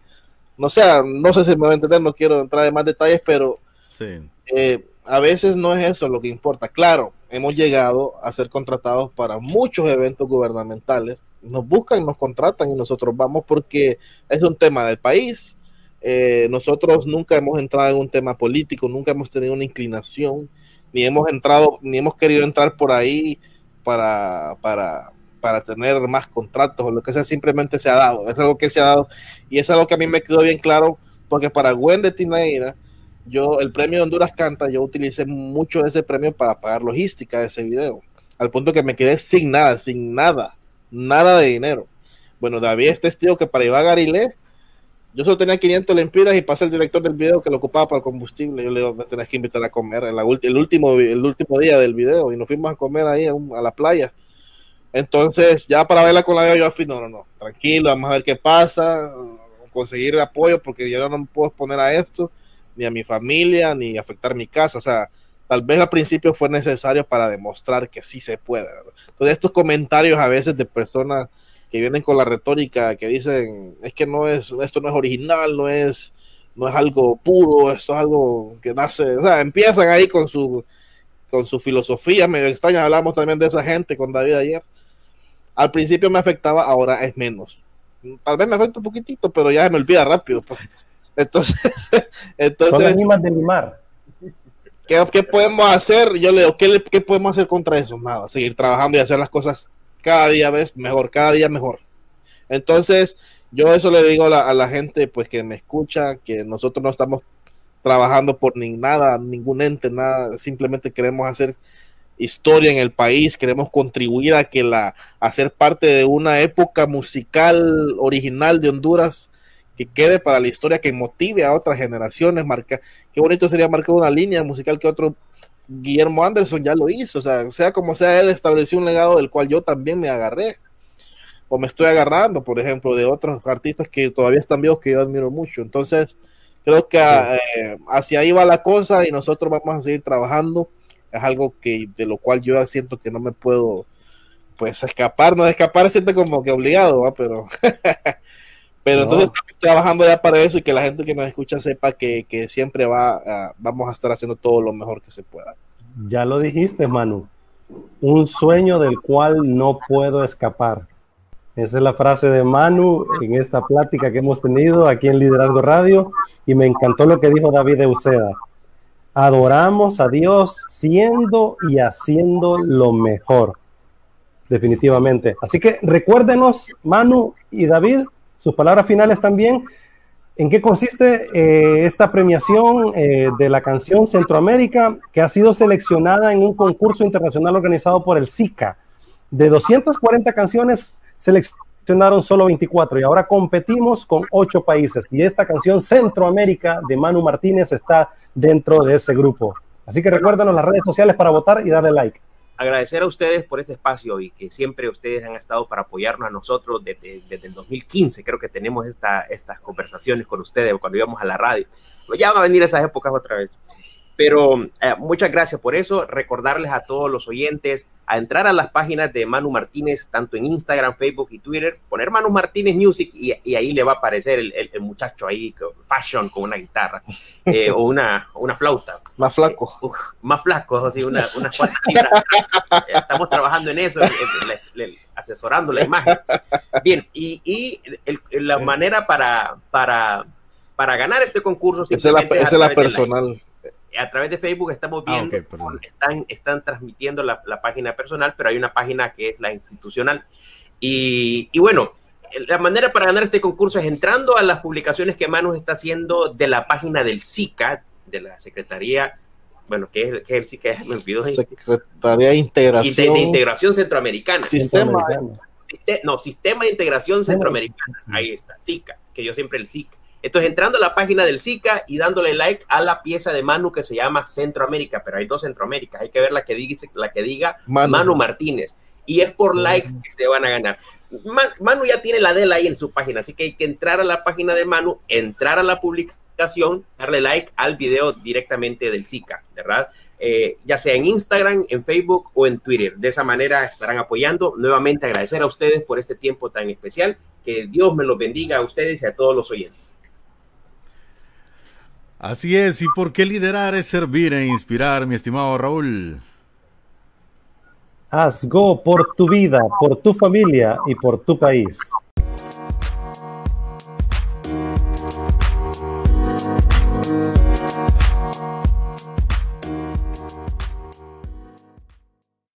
Speaker 4: no sé, no sé si me va a entender, no quiero entrar en más detalles, pero
Speaker 3: Sí.
Speaker 4: eh, a veces no es eso lo que importa. Claro, hemos llegado a ser contratados para muchos eventos gubernamentales. Nos buscan, nos contratan y nosotros vamos porque es un tema del país. Eh, nosotros nunca hemos entrado en un tema político, nunca hemos tenido una inclinación, ni hemos entrado, ni hemos querido entrar por ahí para, para, para tener más contratos o lo que sea, simplemente se ha dado. Es algo que se ha dado y es algo que a mí me quedó bien claro porque para Gwen de Tinaira yo el premio de Honduras Canta, yo utilicé mucho ese premio para pagar logística de ese video, al punto que me quedé sin nada, sin nada, nada de dinero. Bueno, David es testigo que para a Garilé, yo solo tenía 500 lempiras y pasé el director del video que lo ocupaba para el combustible. Yo le digo, me tenés que invitar a comer ulti- el, último, el último día del video y nos fuimos a comer ahí a, la playa. Entonces, ya para verla con la yo fui, no, no, no, tranquilo, vamos a ver qué pasa, conseguir apoyo porque yo no me puedo exponer a esto ni a mi familia, ni afectar mi casa. O sea, tal vez al principio fue necesario para demostrar que sí se puede. ¿verdad? Entonces, estos comentarios a veces de personas que vienen con la retórica que dicen, es que no es, esto no es original, no es, no es algo puro, esto es algo que nace, o sea, empiezan ahí con su, con su filosofía medio extraña. Hablamos también de esa gente con David ayer. Al principio me afectaba, ahora es menos. Tal vez me afecta un poquitito, pero ya se me olvida rápido. pues. Entonces, *laughs*
Speaker 2: Son
Speaker 4: entonces
Speaker 2: animas de limar.
Speaker 4: ¿Qué, qué podemos hacer? Yo le digo, ¿qué, le- qué podemos hacer contra eso? Nada, seguir trabajando y hacer las cosas cada día vez mejor, cada día mejor. Entonces, yo eso le digo a la, a la gente pues que me escucha, que nosotros no estamos trabajando por ni nada, ningún ente, nada, simplemente queremos hacer historia en el país, queremos contribuir a que la, a ser parte de una época musical original de Honduras que quede para la historia, que motive a otras generaciones, marca, qué bonito sería marcar una línea musical que otro Guillermo Anderson ya lo hizo, o sea, sea como sea, él estableció un legado del cual yo también me agarré, o me estoy agarrando, por ejemplo, de otros artistas que todavía están vivos que yo admiro mucho. Entonces, creo que eh, hacia ahí va la cosa y nosotros vamos a seguir trabajando. Es algo que de lo cual yo siento que no me puedo pues escapar, no escapar siento como que obligado, ¿va? pero *laughs* pero
Speaker 2: No.
Speaker 4: entonces estamos trabajando ya para eso y que la gente que nos escucha sepa que, que siempre va a- vamos a estar haciendo todo lo mejor que se pueda.
Speaker 2: Ya lo dijiste, Manu. Un sueño del cual no puedo escapar. Esa es la frase de Manu en esta plática que hemos tenido aquí en Liderazgo Radio y me encantó lo que dijo David Euseda. Adoramos a Dios siendo y haciendo lo mejor. Definitivamente. Así que recuérdenos, Manu y David, sus palabras finales también. ¿En qué consiste eh, esta premiación eh, de la canción Centroamérica que ha sido seleccionada en un concurso internacional organizado por el SICA? De 240 canciones seleccionaron solo 24 y ahora competimos con 8 países y esta canción Centroamérica de Manu Martínez está dentro de ese grupo. Así que recuérdenos las redes sociales para votar y darle like.
Speaker 5: Agradecer a ustedes por este espacio y que siempre ustedes han estado para apoyarnos a nosotros desde, desde el 2015. Creo que tenemos esta, estas conversaciones con ustedes cuando íbamos a la radio. Ya van a venir esas épocas otra vez. Pero eh, muchas gracias por eso. Recordarles a todos los oyentes a entrar a las páginas de Manu Martínez, tanto en Instagram, Facebook y Twitter, poner Manu Martínez Music y, y ahí le va a aparecer el, el- el muchacho ahí, fashion, con una guitarra eh, o una, una flauta
Speaker 4: Más flaco.
Speaker 5: uf, más flacos, así una, unas cuantas. *laughs* Estamos trabajando en eso, eh, asesorando la imagen. Bien, y, y el- la manera para, para, para ganar este concurso
Speaker 4: Esa es la, esa es la personal.
Speaker 5: A través de Facebook estamos
Speaker 3: Ah,
Speaker 5: viendo,
Speaker 3: perdón.
Speaker 5: están, están transmitiendo la, la página personal, pero hay una página que es la institucional. Y, y bueno, la manera para ganar este concurso es entrando a las publicaciones que Manu está haciendo de la página del SICA, de la Secretaría, bueno, que es, que es el SICA, me olvidó,
Speaker 4: Secretaría de Integración.
Speaker 5: de Integración Centroamericana.
Speaker 4: Sistema.
Speaker 5: Siste- no, Sistema de Integración Centroamericana. Ahí está, SICA, que yo siempre el SICA. Entonces, entrando a la página del SICA y dándole like a la pieza de Manu que se llama Centroamérica, pero hay dos Centroamérica, hay que ver la que diga, la que diga
Speaker 4: Manu.
Speaker 5: Manu. Martínez. Y es por likes que se van a ganar. Ma- Manu ya tiene la de ahí en su página, así que hay que entrar a la página de Manu, entrar a la publicación, darle like al video directamente del SICA, ¿verdad? Eh, ya sea en Instagram, en Facebook o en Twitter. De esa manera estarán apoyando. Nuevamente agradecer a ustedes por este tiempo tan especial. Que Dios me los bendiga a ustedes y a todos los oyentes.
Speaker 3: Así es, y por qué liderar es servir e inspirar, mi estimado Raúl.
Speaker 2: Haz go por tu vida, por tu familia y por tu país.